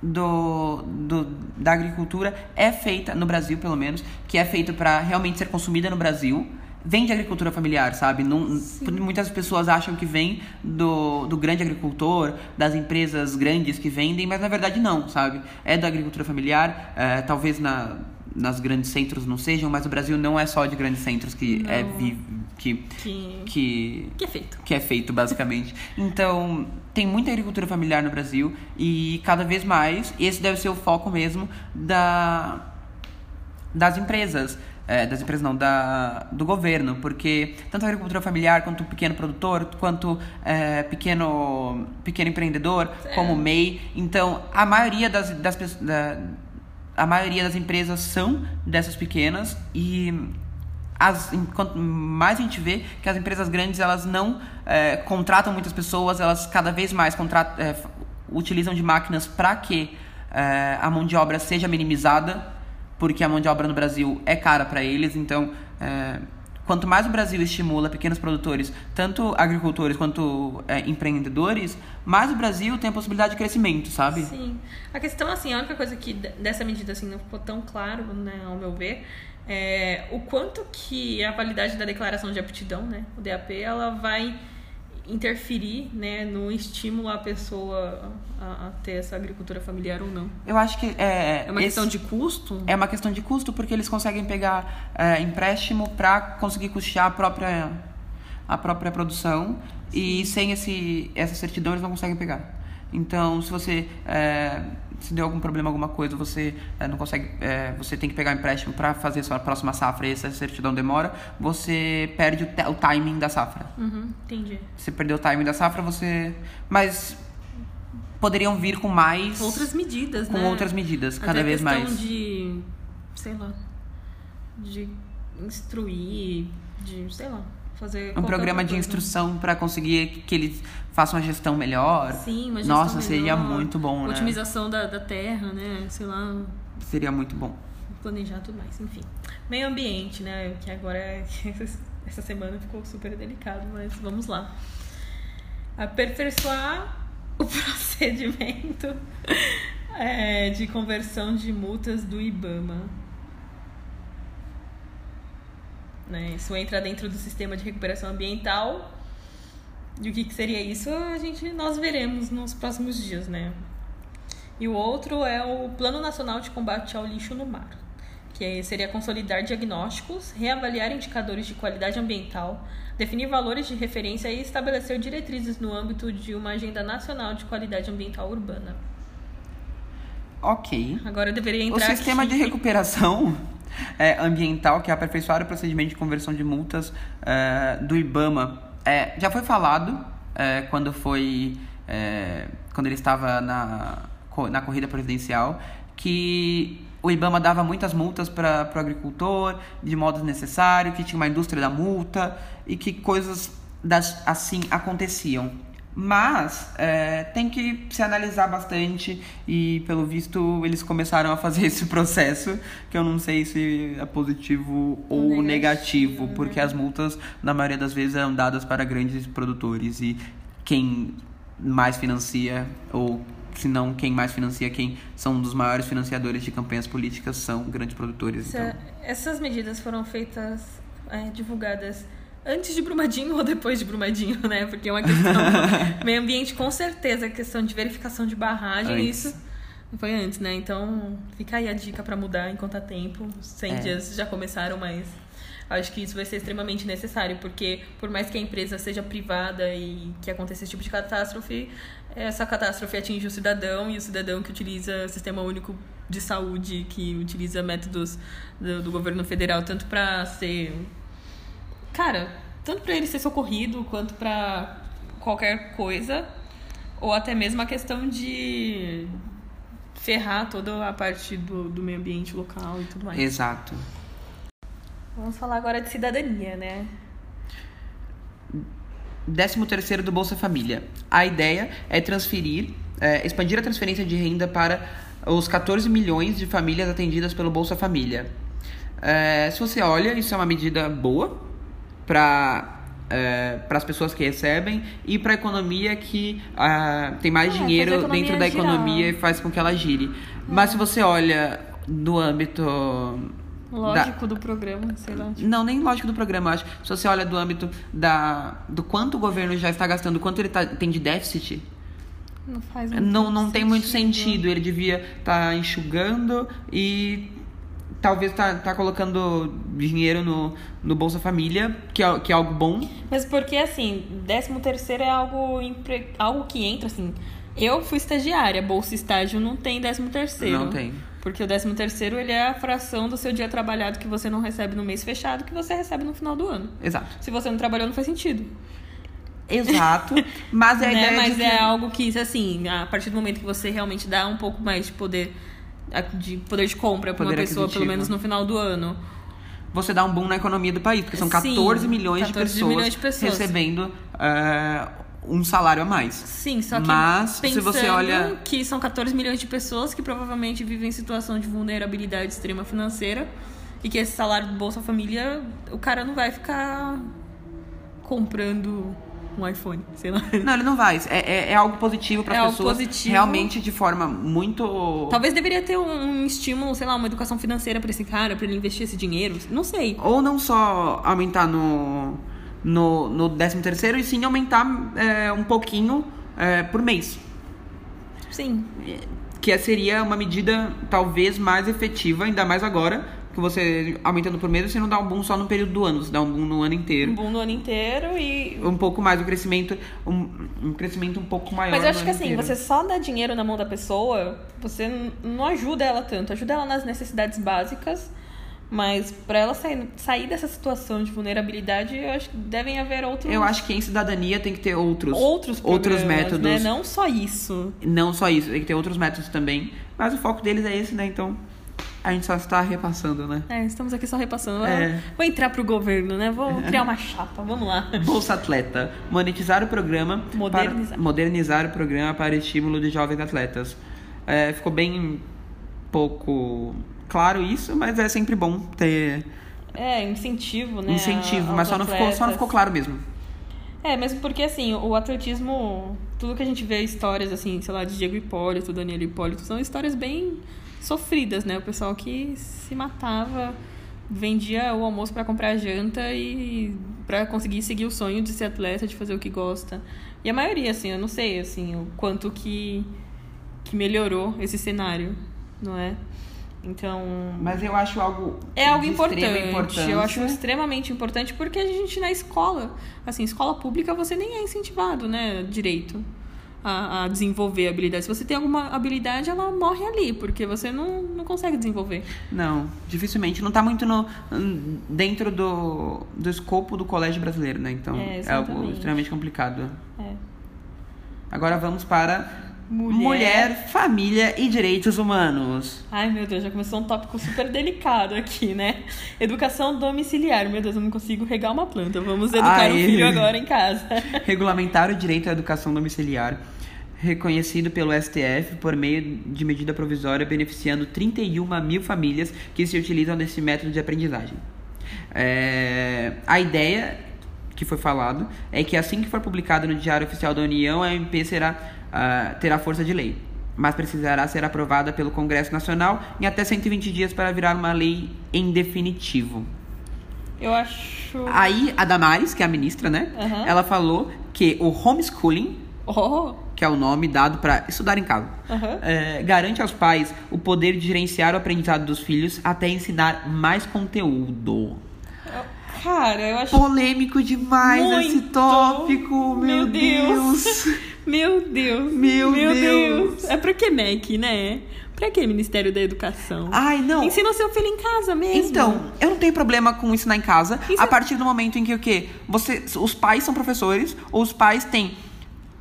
do, do, da agricultura é feita, no Brasil pelo menos, que é feita para realmente ser consumida no Brasil, vem de agricultura familiar, sabe? Não, muitas pessoas acham que vem do, do grande agricultor, das empresas grandes que vendem, mas na verdade não, sabe? É da agricultura familiar, é, talvez na nas grandes centros não sejam, mas o Brasil não é só de grandes centros que é não. é vi, que, que, que que é feito. Que é feito basicamente. então, tem muita agricultura familiar no Brasil e cada vez mais esse deve ser o foco mesmo da das empresas. É, das empresas não, da, do governo, porque tanto a agricultura familiar quanto o pequeno produtor, quanto é, pequeno, pequeno empreendedor, é. como MEI. Então, a maioria das, das, da, a maioria das empresas são dessas pequenas e as, quanto mais a gente vê que as empresas grandes elas não é, contratam muitas pessoas, elas cada vez mais contratam, é, utilizam de máquinas para que é, a mão de obra seja minimizada, porque a mão de obra no Brasil é cara para eles, então é, quanto mais o Brasil estimula pequenos produtores, tanto agricultores quanto é, empreendedores, mais o Brasil tem a possibilidade de crescimento, sabe? Sim. A questão, assim, a única coisa que dessa medida assim, não ficou tão claro, né, ao meu ver, é o quanto que a validade da declaração de aptidão, né, o DAP, ela vai interferir né, no estímulo à pessoa a, a, ter essa agricultura familiar ou não? Eu acho que é. É uma questão de custo? É uma questão de custo porque eles conseguem pegar é, empréstimo para conseguir custear a própria, a própria produção Sim. e sem esse, essa certidão eles não conseguem pegar. Então, se você é, se deu algum problema, alguma coisa, você é, não consegue, é, você tem que pegar empréstimo para fazer a sua próxima safra e essa certidão demora, você perde o, o timing da safra. Uhum, entendi. Você perdeu o timing da safra, você. Mas poderiam vir com mais. Outras medidas, com né? outras medidas, Até cada vez mais. de. sei lá. De instruir, de. sei lá fazer um programa de instrução para conseguir que eles façam uma gestão melhor. Sim, uma gestão Nossa, melhor, seria muito bom, né? Otimização da, da terra, né? Sei lá. Seria muito bom. Planejar tudo mais, enfim. Meio ambiente, né? Que agora essa semana ficou super delicado, mas vamos lá. Aperfeiçoar o procedimento é, de conversão de multas do IBAMA. Né? Isso entra dentro do sistema de recuperação ambiental. E o que, que seria isso, a gente, nós veremos nos próximos dias, né? E o outro é o Plano Nacional de Combate ao Lixo no Mar, que seria consolidar diagnósticos, reavaliar indicadores de qualidade ambiental, definir valores de referência e estabelecer diretrizes no âmbito de uma agenda nacional de qualidade ambiental urbana. Ok. Agora eu deveria entrar O sistema aqui. de recuperação é, ambiental, que é aperfeiçoar o procedimento de conversão de multas é, do IBAMA. É, já foi falado é, quando foi é, quando ele estava na, na corrida presidencial que o IBAMA dava muitas multas para o agricultor de modo desnecessário, que tinha uma indústria da multa e que coisas das, assim aconteciam. Mas é, tem que se analisar bastante e, pelo visto, eles começaram a fazer esse processo, que eu não sei se é positivo ou negativo, negativo né? porque as multas, na maioria das vezes, eram dadas para grandes produtores e quem mais financia, ou se não quem mais financia, quem são um dos maiores financiadores de campanhas políticas são grandes produtores. Então. Essas medidas foram feitas, é, divulgadas antes de Brumadinho ou depois de Brumadinho, né? Porque é uma questão. meio ambiente, com certeza, a questão de verificação de barragem, antes. isso foi antes, né? Então fica aí a dica para mudar enquanto há tempo. 100 é. dias já começaram, mas acho que isso vai ser extremamente necessário, porque por mais que a empresa seja privada e que aconteça esse tipo de catástrofe, essa catástrofe atinge o cidadão e o cidadão que utiliza o sistema único de saúde, que utiliza métodos do, do governo federal, tanto para ser cara, tanto para ele ser socorrido quanto para qualquer coisa, ou até mesmo a questão de ferrar toda a parte do, do meio ambiente local e tudo mais. Exato. Vamos falar agora de cidadania, né? 13 terceiro do Bolsa Família. A ideia é transferir, é, expandir a transferência de renda para os 14 milhões de famílias atendidas pelo Bolsa Família. É, se você olha, isso é uma medida boa, para é, para as pessoas que recebem e para a economia que uh, tem mais é, dinheiro dentro da girar. economia e faz com que ela gire. É. Mas se você olha do âmbito lógico da... do programa, sei lá. Tipo. Não, nem lógico do programa, acho. Se você olha do âmbito da do quanto o governo já está gastando, quanto ele tá, tem de déficit, não faz muito não, não tem muito sentido. Ele devia estar tá enxugando e talvez tá, tá colocando dinheiro no, no Bolsa Família, que é, que é algo bom. Mas porque, assim, 13 terceiro é algo, algo que entra, assim... Eu fui estagiária, Bolsa Estágio não tem 13 terceiro. Não tem. Porque o 13 terceiro, ele é a fração do seu dia trabalhado que você não recebe no mês fechado, que você recebe no final do ano. Exato. Se você não trabalhou, não faz sentido. Exato. Mas é a né? ideia Mas é algo que, assim, a partir do momento que você realmente dá um pouco mais de poder de poder de compra para uma pessoa, pelo menos no final do ano. Você dá um boom na economia do país, porque são 14 Sim, milhões, 14 de pessoas milhões de pessoas recebendo uh, um salário a mais. Sim, só que Mas, se você olha que são 14 milhões de pessoas que provavelmente vivem em situação de vulnerabilidade extrema financeira e que esse salário do Bolsa Família, o cara não vai ficar comprando um iPhone, sei lá. Não, ele não vai. É, é, é algo positivo para as é pessoas. Positivo. Realmente de forma muito. Talvez deveria ter um, estímulo, sei lá, uma educação financeira para esse cara, para ele investir esse dinheiro. Não sei. Ou não só aumentar no, no, no 13 terceiro, e sim aumentar é, um pouquinho é, por mês. Sim. Que seria uma medida talvez mais efetiva, ainda mais agora que você aumentando por mês, você não dá um boom só no período do ano, você dá um boom no ano inteiro. Um boom no ano inteiro e. Um pouco mais, um crescimento, um, um crescimento um pouco maior. Mas eu acho que assim, inteiro. você só dá dinheiro na mão da pessoa, você não ajuda ela tanto. Ajuda ela nas necessidades básicas. Mas para ela sair, sair dessa situação de vulnerabilidade, eu acho que devem haver outros. Eu acho que em cidadania tem que ter outros outros, outros métodos. Né? Não só isso. Não só isso, tem que ter outros métodos também. Mas o foco deles é esse, né? Então a gente só está repassando, né? É, estamos aqui só repassando. É. Vou entrar pro governo, né? Vou criar uma chapa, vamos lá. Bolsa Atleta. Monetizar o programa. Modernizar. Para, modernizar o programa para estímulo de jovens atletas. É, ficou bem pouco claro isso, mas é sempre bom ter. É, incentivo, né? Incentivo, mas só não, ficou, só não ficou claro mesmo. É, mesmo porque assim, o atletismo, tudo que a gente vê histórias assim, sei lá, de Diego Hipólito, Daniel Hipólito, são histórias bem sofridas, né? O pessoal que se matava, vendia o almoço para comprar janta e para conseguir seguir o sonho de ser atleta, de fazer o que gosta. E a maioria, assim, eu não sei, assim, o quanto que, que melhorou esse cenário, não é? Então. Mas eu acho algo. É algo importante. Eu acho extremamente importante porque a gente na escola, assim, escola pública você nem é incentivado, né? Direito. A, a desenvolver a habilidade. Se você tem alguma habilidade, ela morre ali, porque você não, não consegue desenvolver. Não, dificilmente. Não está muito no, dentro do, do escopo do colégio brasileiro, né? Então É, é, algo extremamente complicado. É. Agora vamos para Mulher. mulher, família e direitos humanos. Ai, meu Deus, já começou um tópico super delicado aqui, né? Educação domiciliar. Meu Deus, eu não consigo regar uma planta. Vamos educar Ai. o filho agora em casa. Regulamentar o direito à educação domiciliar, reconhecido pelo STF por meio de medida provisória, beneficiando 31 mil famílias que se utilizam desse método de aprendizagem. É, a ideia que foi falado é que assim que for publicado no Diário Oficial da União, a MP será, ah, terá força de lei, mas precisará ser aprovada pelo Congresso Nacional em até 120 dias para virar uma lei em definitivo. Eu acho. Aí a Damares, que é a ministra, né? Aham. Ela falou que o homeschooling, Oh! que é o nome dado para estudar em casa, Aham. é, garante aos pais o poder de gerenciar o aprendizado dos filhos até ensinar mais conteúdo. Cara, eu acho. Polêmico demais esse Muito. tópico, meu, Meu Deus. Deus. Meu Deus. Meu Deus. É pra que MEC, né? Pra que Ministério da Educação? Ai, não. Ensina seu filho em casa mesmo. Então, eu não tenho problema com ensinar em casa a é- partir do momento em que o quê? Você, os pais são professores, ou os pais têm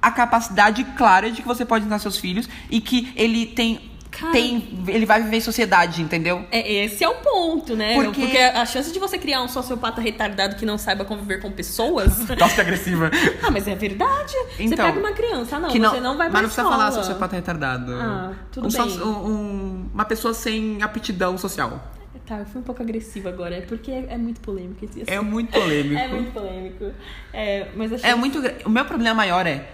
a capacidade clara de que você pode ensinar seus filhos e que ele tem, Cara. tem ele vai viver em sociedade, entendeu? É, esse é o ponto, né? Porque- a chance de você criar um sociopata retardado que não saiba conviver com pessoas. Nossa, que agressiva. ah, mas é verdade. você Então, pega uma criança, ah, não, que você não vai pra Mas não precisa falar sociopata retardado. Ah, tudo um, bem. um- um- uma pessoa sem aptidão social. Tá, eu fui um pouco agressiva agora, é porque é, é muito polêmico esse É muito polêmico. É muito polêmico. É, mas achei É muito. O meu problema maior é.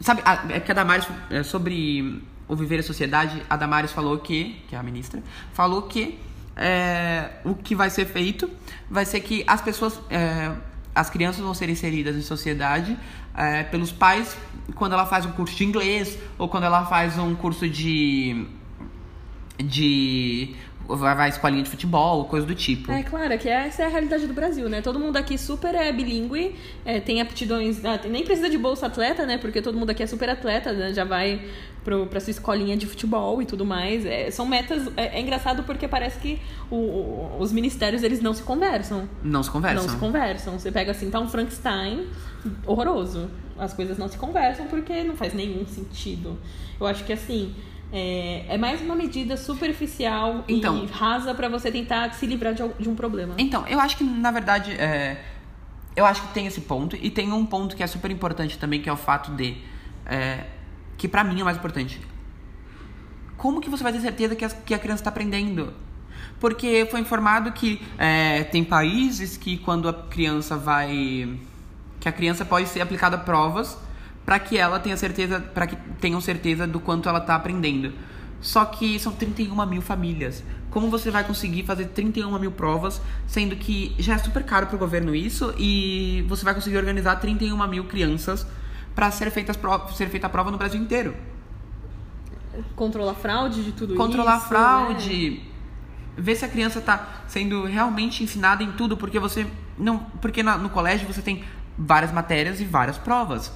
Sabe, a, é que a Damares, é, sobre o viver em sociedade, a Damares falou que, que é a ministra, falou que é, o que vai ser feito vai ser que as pessoas. é, as crianças vão ser inseridas em sociedade é, pelos pais quando ela faz um curso de inglês ou quando ela faz um curso de. de. vai, vai escolinha de futebol, coisa do tipo. É claro, que essa é a realidade do Brasil, né? Todo mundo aqui super é bilíngue, é, tem aptidões. ah, nem precisa de bolsa atleta, né? Porque todo mundo aqui é super atleta, né? já vai pro, pra sua escolinha de futebol e tudo mais. É, são metas. É, é engraçado porque parece que o- o- os ministérios eles não se conversam. Não se conversam. Não se conversam. Você pega assim, tá um Frankenstein horroroso. As coisas não se conversam porque não faz nenhum sentido. Eu acho que assim. É, é mais uma medida superficial Então. e rasa pra você tentar se livrar de, de um problema. Então, eu acho que, na verdade, é, eu acho que tem esse ponto. E tem um ponto que é super importante também, que é o fato de... é, que pra mim é o mais importante. Como que você vai ter certeza que, as- que a criança está aprendendo? Porque foi informado que é, tem países que quando a criança vai... Que a criança pode ser aplicada provas para que ela tenha certeza, para que tenham certeza do quanto ela tá aprendendo. Só que são 31 mil famílias. Como você vai conseguir fazer 31 mil provas, sendo que já é super caro pro governo isso, e você vai conseguir organizar 31 mil crianças para ser, feitas ser feita a prova no Brasil inteiro? Controlar a fraude de tudo Controlar a isso. fraude, né? ver se a criança tá sendo realmente ensinada em tudo, porque você não, porque na- no colégio você tem várias matérias e várias provas.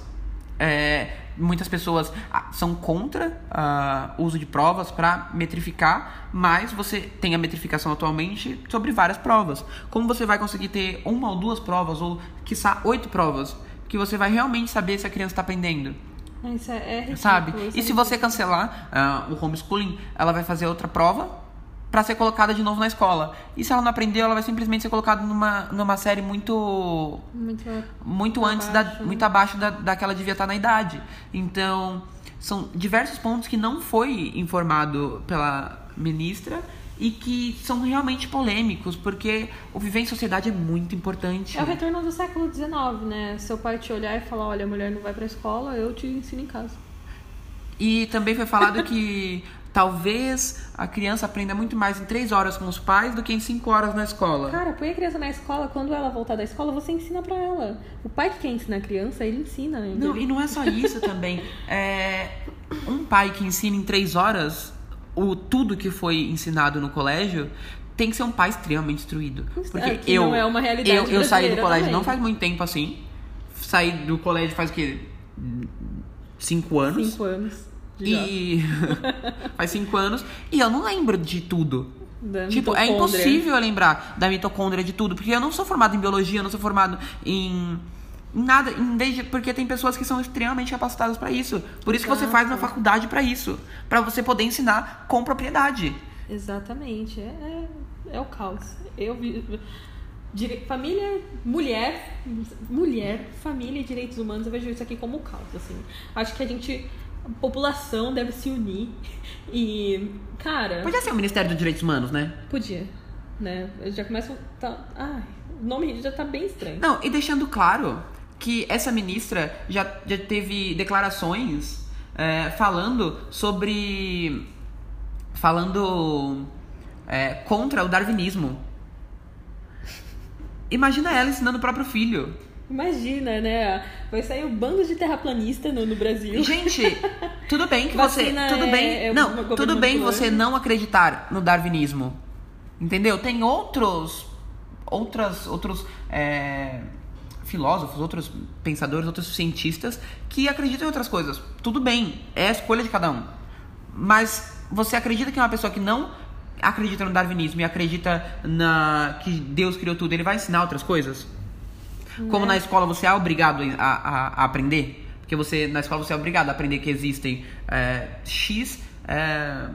É, muitas pessoas ah, são contra ah, o uso de provas para metrificar, mas você tem a metrificação atualmente sobre várias provas. Como você vai conseguir ter uma ou duas provas, ou quiçá oito provas, que você vai realmente saber se a criança está aprendendo? Isso é, é ridículo, sabe? isso E é se você cancelar ah, o homeschooling, ela vai fazer outra prova para ser colocada de novo na escola. E se ela não aprendeu, ela vai simplesmente ser colocada numa, numa série muito Muito, muito antes da, abaixo, né? muito abaixo da, da que ela devia estar na idade. Então, são diversos pontos que não foi informado pela ministra e que são realmente polêmicos, porque o viver em sociedade é muito importante. É o retorno do século XIX, né? Seu pai te olhar e falar, olha, a mulher não vai pra escola, eu te ensino em casa. E também foi falado que talvez a criança aprenda muito mais em três horas com os pais do que em cinco horas na escola. Cara, põe a criança na escola, quando ela voltar da escola, você ensina pra ela. O pai que quer ensinar a criança, ele ensina. Não, e não é só isso também. É, um pai que ensina em três horas o tudo que foi ensinado no colégio tem que ser um pai extremamente instruído. Isso, Porque é, eu, é eu, eu saí do colégio também. não faz muito tempo assim. Saí do colégio faz o quê? cinco anos. Cinco anos. E. faz cinco anos. E eu não lembro de tudo. Da Tipo, é impossível eu lembrar da mitocôndria de tudo, porque eu não sou formado em biologia, eu não sou formado em nada, em vez de, porque tem pessoas que são extremamente capacitadas pra isso. Por isso que você Exato. faz uma faculdade pra isso, Pra você poder ensinar com propriedade. Exatamente. É, é, é o caos. Eu vi. dire- Família, mulher, mulher, família e direitos humanos, eu vejo isso aqui como caos, assim. Acho que a gente, a população deve se unir e, cara, Podia ser o Ministério dos Direitos Humanos, né? podia, né? Eu já começo, tá, ai, o nome já tá bem estranho. Não, e deixando claro que essa ministra já, já teve declarações é, falando sobre. falando é, contra o darwinismo. Imagina ela ensinando o próprio filho. Imagina, né? Vai sair um bando de terraplanista no, no Brasil. Gente, tudo bem que você. Vacina Tudo é- bem. é não, uma tudo bem governante você não acreditar no darwinismo. Entendeu? Tem outros. Outras, outros é, filósofos, outros pensadores, outros cientistas que acreditam em outras coisas. Tudo bem, é a escolha de cada um. Mas você acredita que uma pessoa que não acredita no darwinismo e acredita na que Deus criou tudo, ele vai ensinar outras coisas? Como na escola você é obrigado a, a- a aprender, porque você na escola você é obrigado a aprender que existem é, X, é,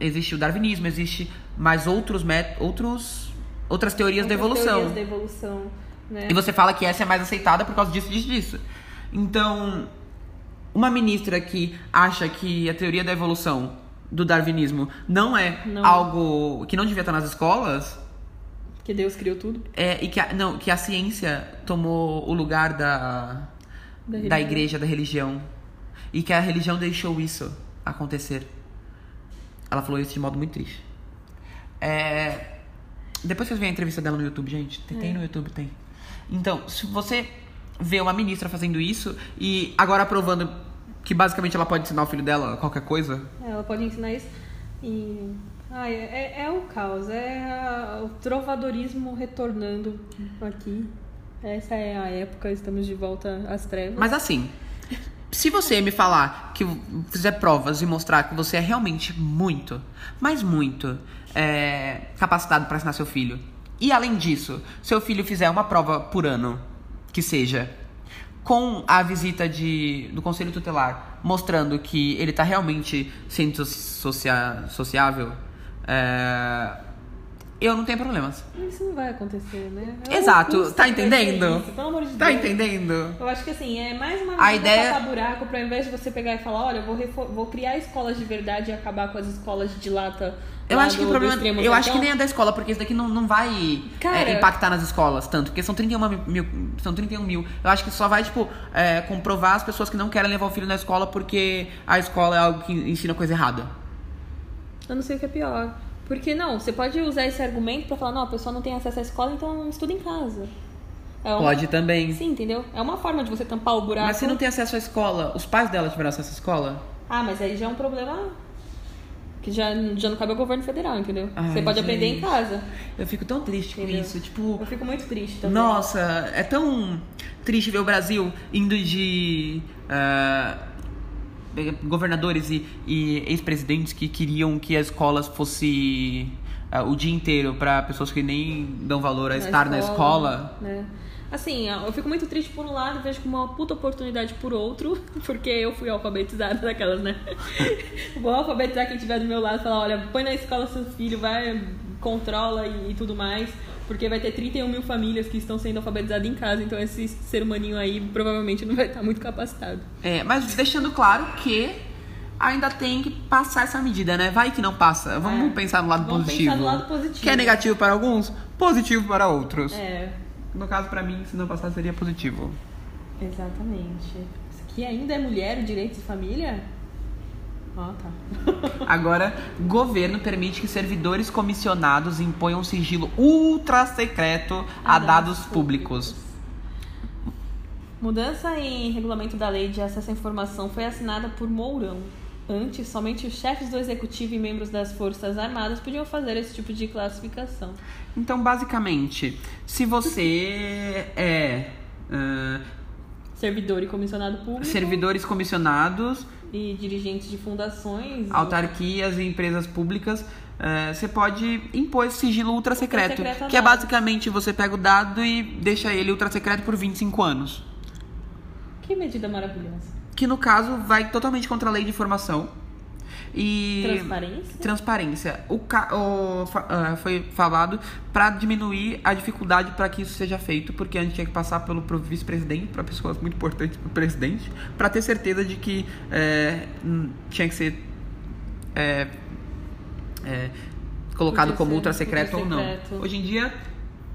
existe o darwinismo, existe mais outros outros outras teorias da Outras evolução. teorias da evolução, né? E você fala que essa é mais aceitada por causa disso, disso, disso. Então, uma ministra que acha que a teoria da evolução do darwinismo não é Não. algo que não devia estar nas escolas, Que Deus criou tudo. é, e que a, não, que a ciência tomou o lugar da, Da da, igreja, da religião. E que a religião deixou isso acontecer. Ela falou isso de modo muito triste. É, depois vocês veem a entrevista dela no YouTube, gente. Tem, tem no YouTube, tem. Então, se você vê uma ministra fazendo isso e agora aprovando que basicamente ela pode ensinar o filho dela qualquer coisa, Ela pode ensinar isso. E. Ai, é, é o caos, é a- o trovadorismo retornando aqui. Essa é a época, estamos de volta às trevas. Mas assim, se você me falar que fizer provas e mostrar que você é realmente muito, mas muito é, capacitado para ensinar seu filho, e além disso, seu filho fizer uma prova por ano, que seja, com a visita de, do conselho tutelar, mostrando que ele tá realmente sendo sociável, é, eu não tenho problemas. Isso não vai acontecer, né? É Exato, tá entendendo? Pelo amor de Tá Deus. entendendo? Eu acho que assim, é mais uma A ideia- tapar buraco, pra invés de você pegar e falar, olha, eu vou, refor- vou criar escolas de verdade e acabar com as escolas de lata. Eu acho que o problema. Eu acho que nem é da escola, porque isso daqui não, não vai Cara- é, impactar nas escolas tanto, porque são 31 mil, são 31 mil. Eu acho que só vai, tipo, é, comprovar as pessoas que não querem levar o filho na escola porque a escola é algo que ensina coisa errada. Eu não sei o que é pior. Porque não, você pode usar esse argumento pra falar, não, a pessoa não tem acesso à escola, então estuda em casa. É uma- Pode também. Sim, entendeu? É uma forma de você tampar o buraco. Mas se não tem acesso à escola, os pais dela tiveram acesso à escola? Ah, mas aí já é um problema que já, já não cabe ao governo federal, entendeu? Ai, você pode aprender em gente. casa. Eu fico tão triste com Entendeu? isso. Tipo, Eu fico muito triste também. Nossa, é tão triste ver o Brasil indo de ah, governadores e, e ex-presidentes que queriam que as escolas fosse ah, o dia inteiro para pessoas que nem dão valor a estar na escola. Né? Assim, eu fico muito triste por um lado, vejo como uma puta oportunidade por outro, porque eu fui alfabetizada daquelas, né? Vou alfabetizar quem estiver do meu lado e falar, olha, põe na escola seu filho, vai, controla e, e tudo mais, porque vai ter 31 mil famílias que estão sendo alfabetizadas em casa, então esse ser humaninho aí provavelmente não vai estar muito capacitado. É, mas deixando claro que ainda tem que passar essa medida, né? Vai que não passa. Vamos É. pensar no lado Vamos positivo. pensar no lado positivo. Que é negativo para alguns, positivo para outros. É, No caso, para mim, se não passar, seria positivo. exatamente. Que ainda é mulher, direitos de família? Ah, tá. Agora, governo permite que servidores comissionados imponham sigilo ultra secreto a, dados públicos. Mudança em regulamento da lei de acesso à informação foi assinada por Mourão. Antes, somente os chefes do executivo e membros das Forças Armadas podiam fazer esse tipo de classificação. Então, basicamente, se você é. ah, servidor e comissionado público. Servidores comissionados. E dirigentes de fundações. Autarquias e empresas públicas. É, você pode impor esse sigilo ultra secreto. Ultra secreto que é basicamente você pega o dado e deixa ele ultra secreto por 25 anos. Que medida maravilhosa. Que no caso vai totalmente contra a lei de informação. E. Transparência? Transparência. O, ca- o ah, foi falado para diminuir a dificuldade para que isso seja feito, porque a gente tinha que passar pelo vice-presidente, para pessoas muito importantes para o presidente, para ter certeza de que é, tinha que ser é, é, colocado Podia como ultra secreto ou não. ultra-secreto. Hoje em dia,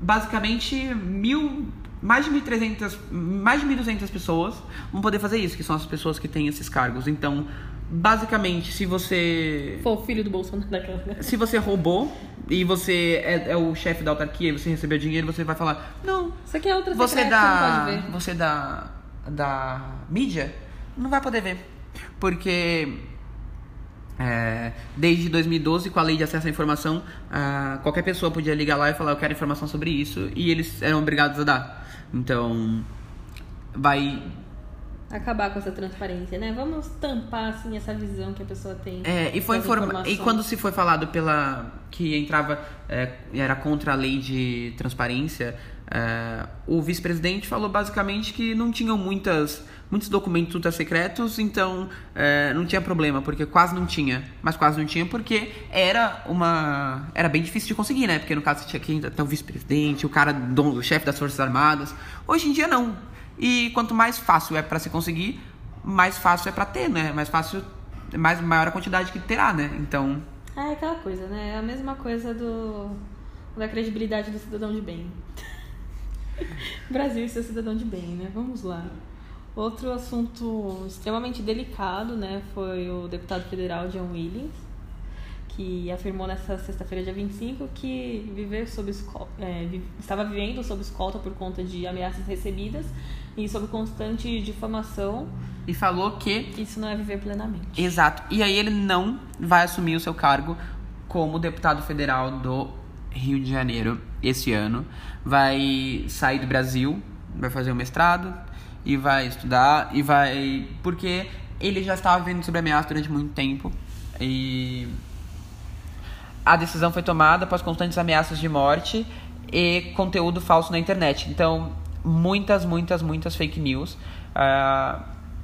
basicamente, mil, mais de 1.300, mais de 1.200 pessoas vão poder fazer isso, que são as pessoas que têm esses cargos. Então, basicamente, se você Foi o filho do Bolsonaro daquela. se você roubou e você é, é o chefe da autarquia e você recebeu dinheiro, você vai falar: "Não, Isso aqui é outra você secreta, você da você da da mídia não vai poder ver, porque é, desde 2012, com a lei de acesso à informação, ah, qualquer pessoa podia ligar lá e falar: Eu quero informação sobre isso, e eles eram obrigados a dar. Então, vai. Acabar com essa transparência, né? Vamos tampar, assim, essa visão que a pessoa tem. É, e foi informa e quando se foi falado pela que entrava é, era contra a lei de transparência, é, o vice-presidente falou basicamente que não tinham muitas muitos documentos ultra secretos, então é, não tinha problema porque quase não tinha, mas quase não tinha porque era uma era bem difícil de conseguir, né? Porque no caso você tinha que até o vice-presidente, o cara dono- o chefe das forças armadas. Hoje em dia não. E quanto mais fácil é para se conseguir, mais fácil é para ter, né? Mais fácil mais maior a quantidade que terá, né? Então, é aquela coisa, né? É a mesma coisa do da credibilidade do cidadão de bem. Brasil seu cidadão de bem, né? Vamos lá. Outro assunto extremamente delicado, né, foi o deputado federal John Williams, que afirmou nessa sexta-feira, dia 25, que viver sob é, estava vivendo sob escolta por conta de ameaças recebidas e sob constante difamação. e falou que Isso não é viver plenamente. exato. E aí ele não vai assumir o seu cargo como deputado federal do Rio de Janeiro esse ano. Vai sair do Brasil, vai fazer o mestrado e vai estudar e vai porque ele já estava vivendo sobre ameaça durante muito tempo e a decisão foi tomada após constantes ameaças de morte e conteúdo falso na internet. Então, muitas, muitas, muitas fake news. Ah,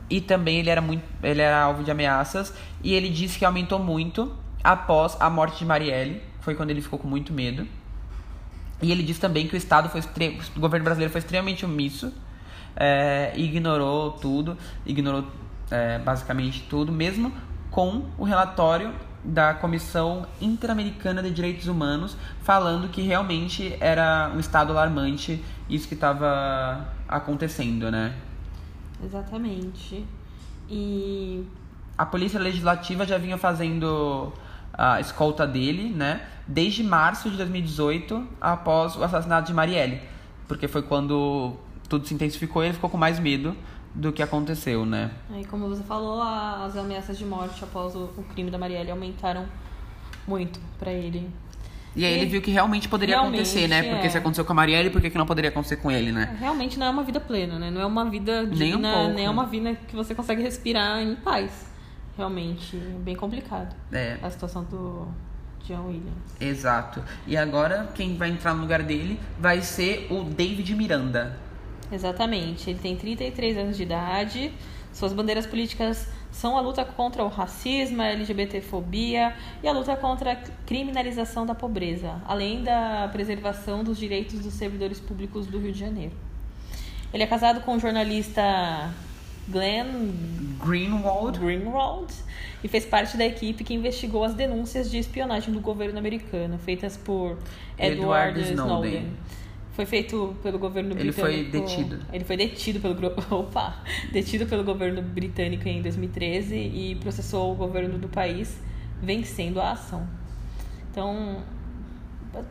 e também ele era muito, ele era alvo de ameaças e ele disse que aumentou muito após a morte de Marielle, foi quando ele ficou com muito medo. E ele disse também que o Estado foi o governo brasileiro foi extremamente omisso, é, ignorou tudo, ignorou é, basicamente tudo, mesmo com o relatório da Comissão Interamericana de Direitos Humanos falando que realmente era um estado alarmante isso que estava acontecendo, né? Exatamente. E A Polícia Legislativa já vinha fazendo a escolta dele, né? Desde março de 2018, após o assassinato de Marielle. Porque foi quando tudo se intensificou e ele ficou com mais medo do que aconteceu, né? Aí, como você falou, as ameaças de morte após o, o crime da Marielle aumentaram muito pra ele. E aí E ele viu que realmente poderia realmente, acontecer, né? Porque é. se aconteceu com a Marielle, por que, que não poderia acontecer com ele, né? Realmente não é uma vida plena, né? Não é uma vida Nem um digna, pouco. nem é uma vida que você consegue respirar em paz. Realmente, é bem complicado É, a situação do John Williams. exato. E agora, quem vai entrar no lugar dele vai ser o David Miranda. Exatamente. Ele tem 33 anos de idade. Suas bandeiras políticas são a luta contra o racismo, a LGBTfobia e a luta contra a criminalização da pobreza, além da preservação dos direitos dos servidores públicos do Rio de Janeiro. Ele é casado com o jornalista Glenn Greenwald. Greenwald e fez parte da equipe que investigou as denúncias de espionagem do governo americano feitas por Edward Edward, Snowden. Snowden. Foi feito pelo governo Ele foi britânico. detido. Ele foi detido pelo opa, detido pelo governo britânico em 2013 e processou o governo do país, vencendo a ação. Então,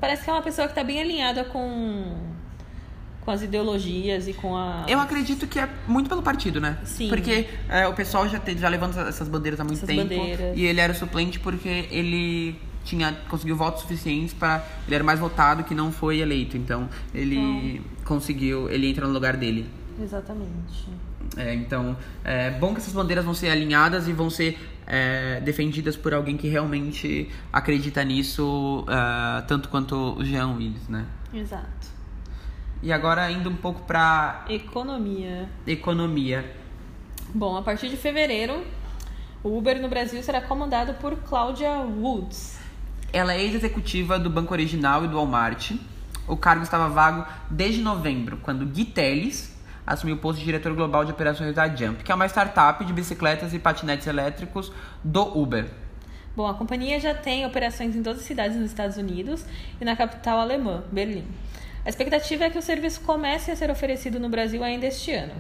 parece que é uma pessoa que está bem alinhada com com as ideologias e com a Eu acredito que é muito pelo partido, né? Sim. Porque é, o pessoal já, te, já levanta essas bandeiras há muito Essas tempo. bandeiras. E ele era o suplente porque ele tinha conseguiu votos suficientes para ele era mais votado que não foi eleito. Então ele conseguiu, ele entra no lugar dele. Exatamente. É, então, é bom que essas bandeiras vão ser alinhadas e vão ser é, defendidas por alguém que realmente acredita nisso, uh, tanto quanto o Jean Willis, né? Exato. E agora indo um pouco para economia. Economia. Bom, a partir de fevereiro, o Uber no Brasil será comandado por Cláudia Woods. Ela é ex-executiva do Banco Original e do Walmart. O cargo estava vago desde novembro, quando Gui Teles assumiu o posto de diretor global de operações da Jump, que é uma startup de bicicletas e patinetes elétricos do Uber. Bom, a companhia já tem operações em 12 cidades nos Estados Unidos e na capital alemã, Berlim. A expectativa é que o serviço comece a ser oferecido no Brasil ainda este ano.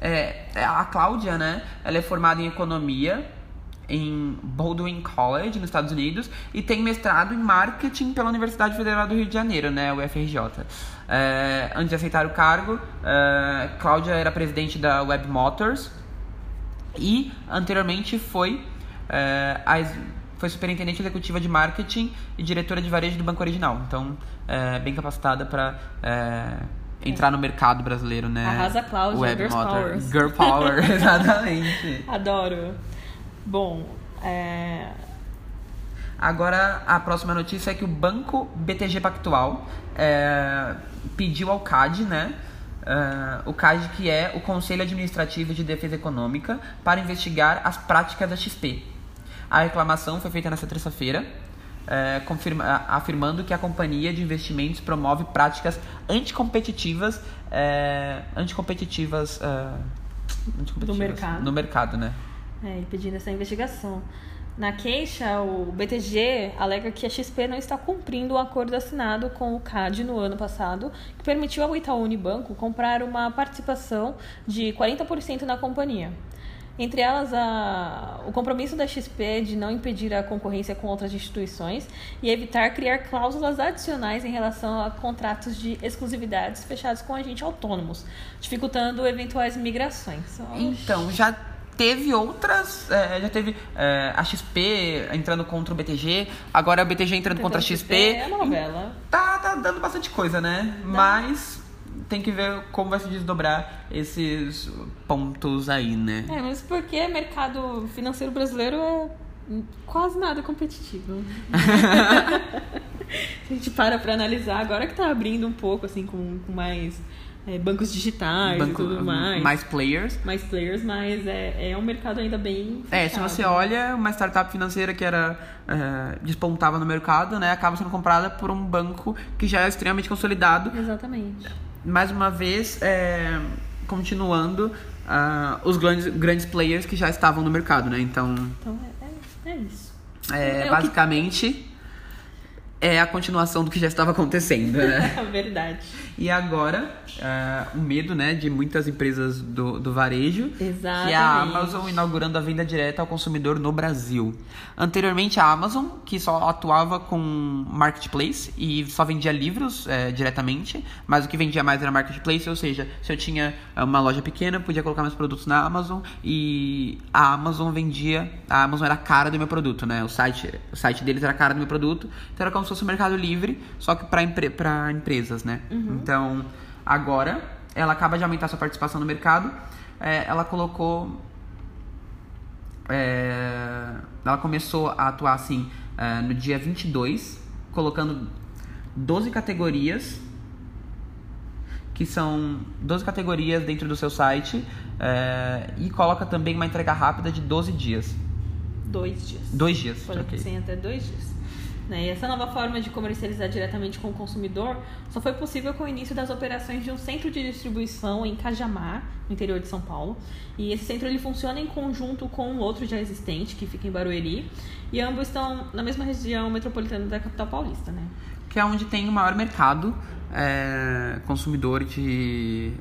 É, é a Cláudia, né? Ela é formada em economia em Baldwin College, nos Estados Unidos, e tem mestrado em marketing pela Universidade Federal do Rio de Janeiro, né, UFRJ. É, antes de aceitar o cargo, é, Cláudia era presidente da Web Motors e anteriormente foi, é, a, foi superintendente executiva de marketing e diretora de varejo do Banco Original. Então, é, bem capacitada para é, entrar no mercado brasileiro, né? Arrasa Cláudia, Web Girl Power. Girl Power, exatamente. Adoro. Bom, é... Agora, a próxima notícia é que o banco BTG Pactual é, pediu ao CAD, né? Uh, o CAD, que é o Conselho Administrativo de Defesa Econômica, para investigar as práticas da XP. A reclamação foi feita nesta terça-feira, é, afirmando que a companhia de investimentos promove práticas anticompetitivas, é, anticompetitivas, uh, anticompetitivas no mercado. No mercado, né? É, e pedindo essa investigação. Na queixa, o BTG alega que a XP não está cumprindo o acordo assinado com o CAD no ano passado, que permitiu ao Itaú Unibanco comprar uma participação de 40% na companhia. Entre elas, a, o compromisso da XP de não impedir a concorrência com outras instituições e evitar criar cláusulas adicionais em relação a contratos de exclusividades fechados com agentes autônomos, dificultando eventuais migrações. Então, já teve outras. É, já teve é, a XP entrando contra o BTG, agora é o BTG entrando contra a XP. É a novela. Tá, tá dando bastante coisa, né? Dá. Mas tem que ver como vai se desdobrar esses pontos aí, né? É, mas porque mercado financeiro brasileiro é quase nada competitivo. a gente para pra analisar, agora que tá abrindo um pouco, assim, com, com mais é, bancos digitais Banco, e tudo mais. Mais players. Mais players, mas é, é um mercado ainda bem fechado. É, se você olha, uma startup financeira que era é, despontava no mercado, né, acaba sendo comprada por um banco que já é extremamente consolidado. Exatamente. Mais uma vez, é, continuando uh, os grandes, grandes players que já estavam no mercado, né? Então, então é, é, é isso. É, é basicamente... Que é a continuação do que já estava acontecendo, né? Verdade. E agora, uh, o medo, né, de muitas empresas do, do varejo. Exatamente. Que a Amazon inaugurando a venda direta ao consumidor no Brasil. Anteriormente, a Amazon, que só atuava com marketplace e só vendia livros é, diretamente, mas o que vendia mais era marketplace, ou seja, se eu tinha uma loja pequena, podia colocar meus produtos na Amazon e a Amazon vendia, a Amazon era a cara do meu produto, né? O site, o site deles era a cara do meu produto, então era como se fosse o Mercado Livre, só que para empre empresas, né? Uhum. Então, agora, ela acaba de aumentar sua participação no mercado. É, ela colocou. É, ela começou a atuar assim é, no dia 22, colocando 12 categorias que são 12 categorias dentro do seu site é, e coloca também uma entrega rápida de 12 dias. Dois dias. Dois dias. Okay. ser até dois dias. Né? E essa nova forma de comercializar diretamente com o consumidor só foi possível com o início das operações de um centro de distribuição em Cajamar, no interior de São Paulo. E esse centro ele funciona em conjunto com outro já existente, que fica em Barueri, e ambos estão na mesma região metropolitana da capital paulista. Né? Que é onde tem o maior mercado é, consumidor de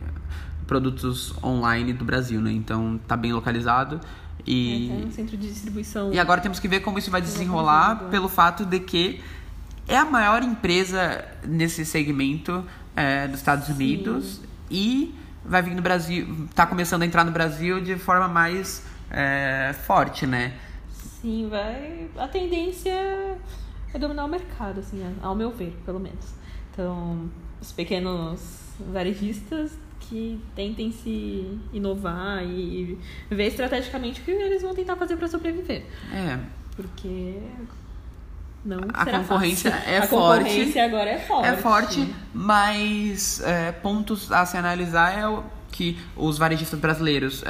produtos online do Brasil, né? Então tá bem localizado e, é, é um centro de distribuição. E agora temos que ver como isso vai desenrolar pelo fato de que é a maior empresa nesse segmento é, dos Estados Unidos Sim. e vai vir no Brasil, está começando a entrar no Brasil de forma mais é, forte, né? Sim, vai. A tendência é dominar o mercado, assim, ao meu ver, pelo menos. Então, os pequenos varejistas que tentem se inovar e ver estrategicamente o que eles vão tentar fazer para sobreviver. É. Porque não A concorrência fácil. é a forte. concorrência agora é forte. É forte, mas é, pontos a se analisar é o que os varejistas brasileiros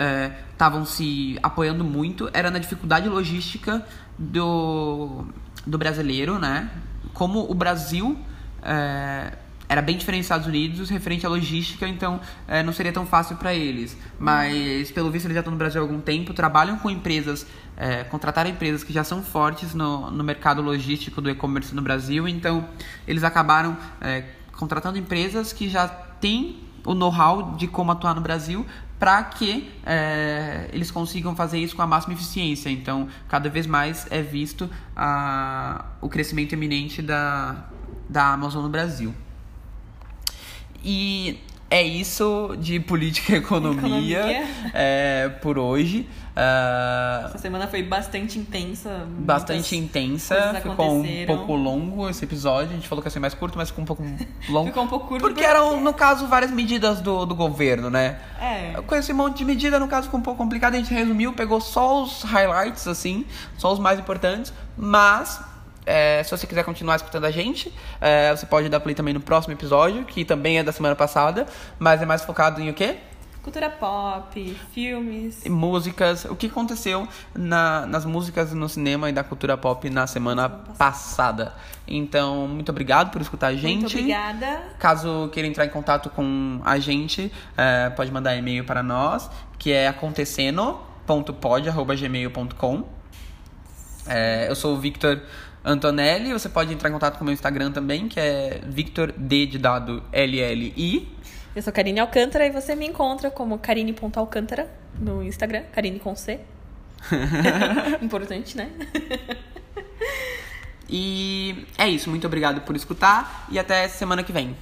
estavam se apoiando muito, era na dificuldade logística do, do brasileiro, né? Como o Brasil é, era bem diferente dos Estados Unidos referente à logística, então é, não seria tão fácil para eles. Mas, pelo visto, eles já estão no Brasil há algum tempo, trabalham com empresas, é, contrataram empresas que já são fortes no, no mercado logístico do e-commerce no Brasil, então eles acabaram é, contratando empresas que já têm o know-how de como atuar no Brasil para que é, eles consigam fazer isso com a máxima eficiência. Então, cada vez mais é visto a, o crescimento eminente da, da Amazon no Brasil. E é isso de política e economia, Economia. é, por hoje. Ah, Essa semana foi bastante intensa. bastante intensa, ficou um pouco longo esse episódio. A gente falou que ia ser mais curto, mas ficou um pouco longo. Ficou um pouco curto Porque eram, no caso, várias medidas do, do governo, né? É. Com esse monte de medida, no caso, ficou um pouco complicado. A gente resumiu, pegou só os highlights, assim, só os mais importantes. Mas, é, se você quiser continuar escutando a gente, é, você pode dar play também no próximo episódio, que também é da semana passada, mas é mais focado em o quê? Cultura pop, filmes. Músicas, o que aconteceu na- nas músicas no cinema e da cultura pop na semana passada. Então, muito obrigado por escutar a gente. Muito obrigada. Caso queira entrar em contato com a gente, é, pode mandar e-mail para nós, que é acontecendo.pod.gmail.com. É, eu sou o Victor Antonelli, você pode entrar em contato com o meu Instagram também, que é Victor D de dado LLI. Eu sou Karine Alcântara e você me encontra como karine.alcântara no Instagram, Karine com C. Importante, né? E é isso, muito obrigado por escutar e até semana que vem.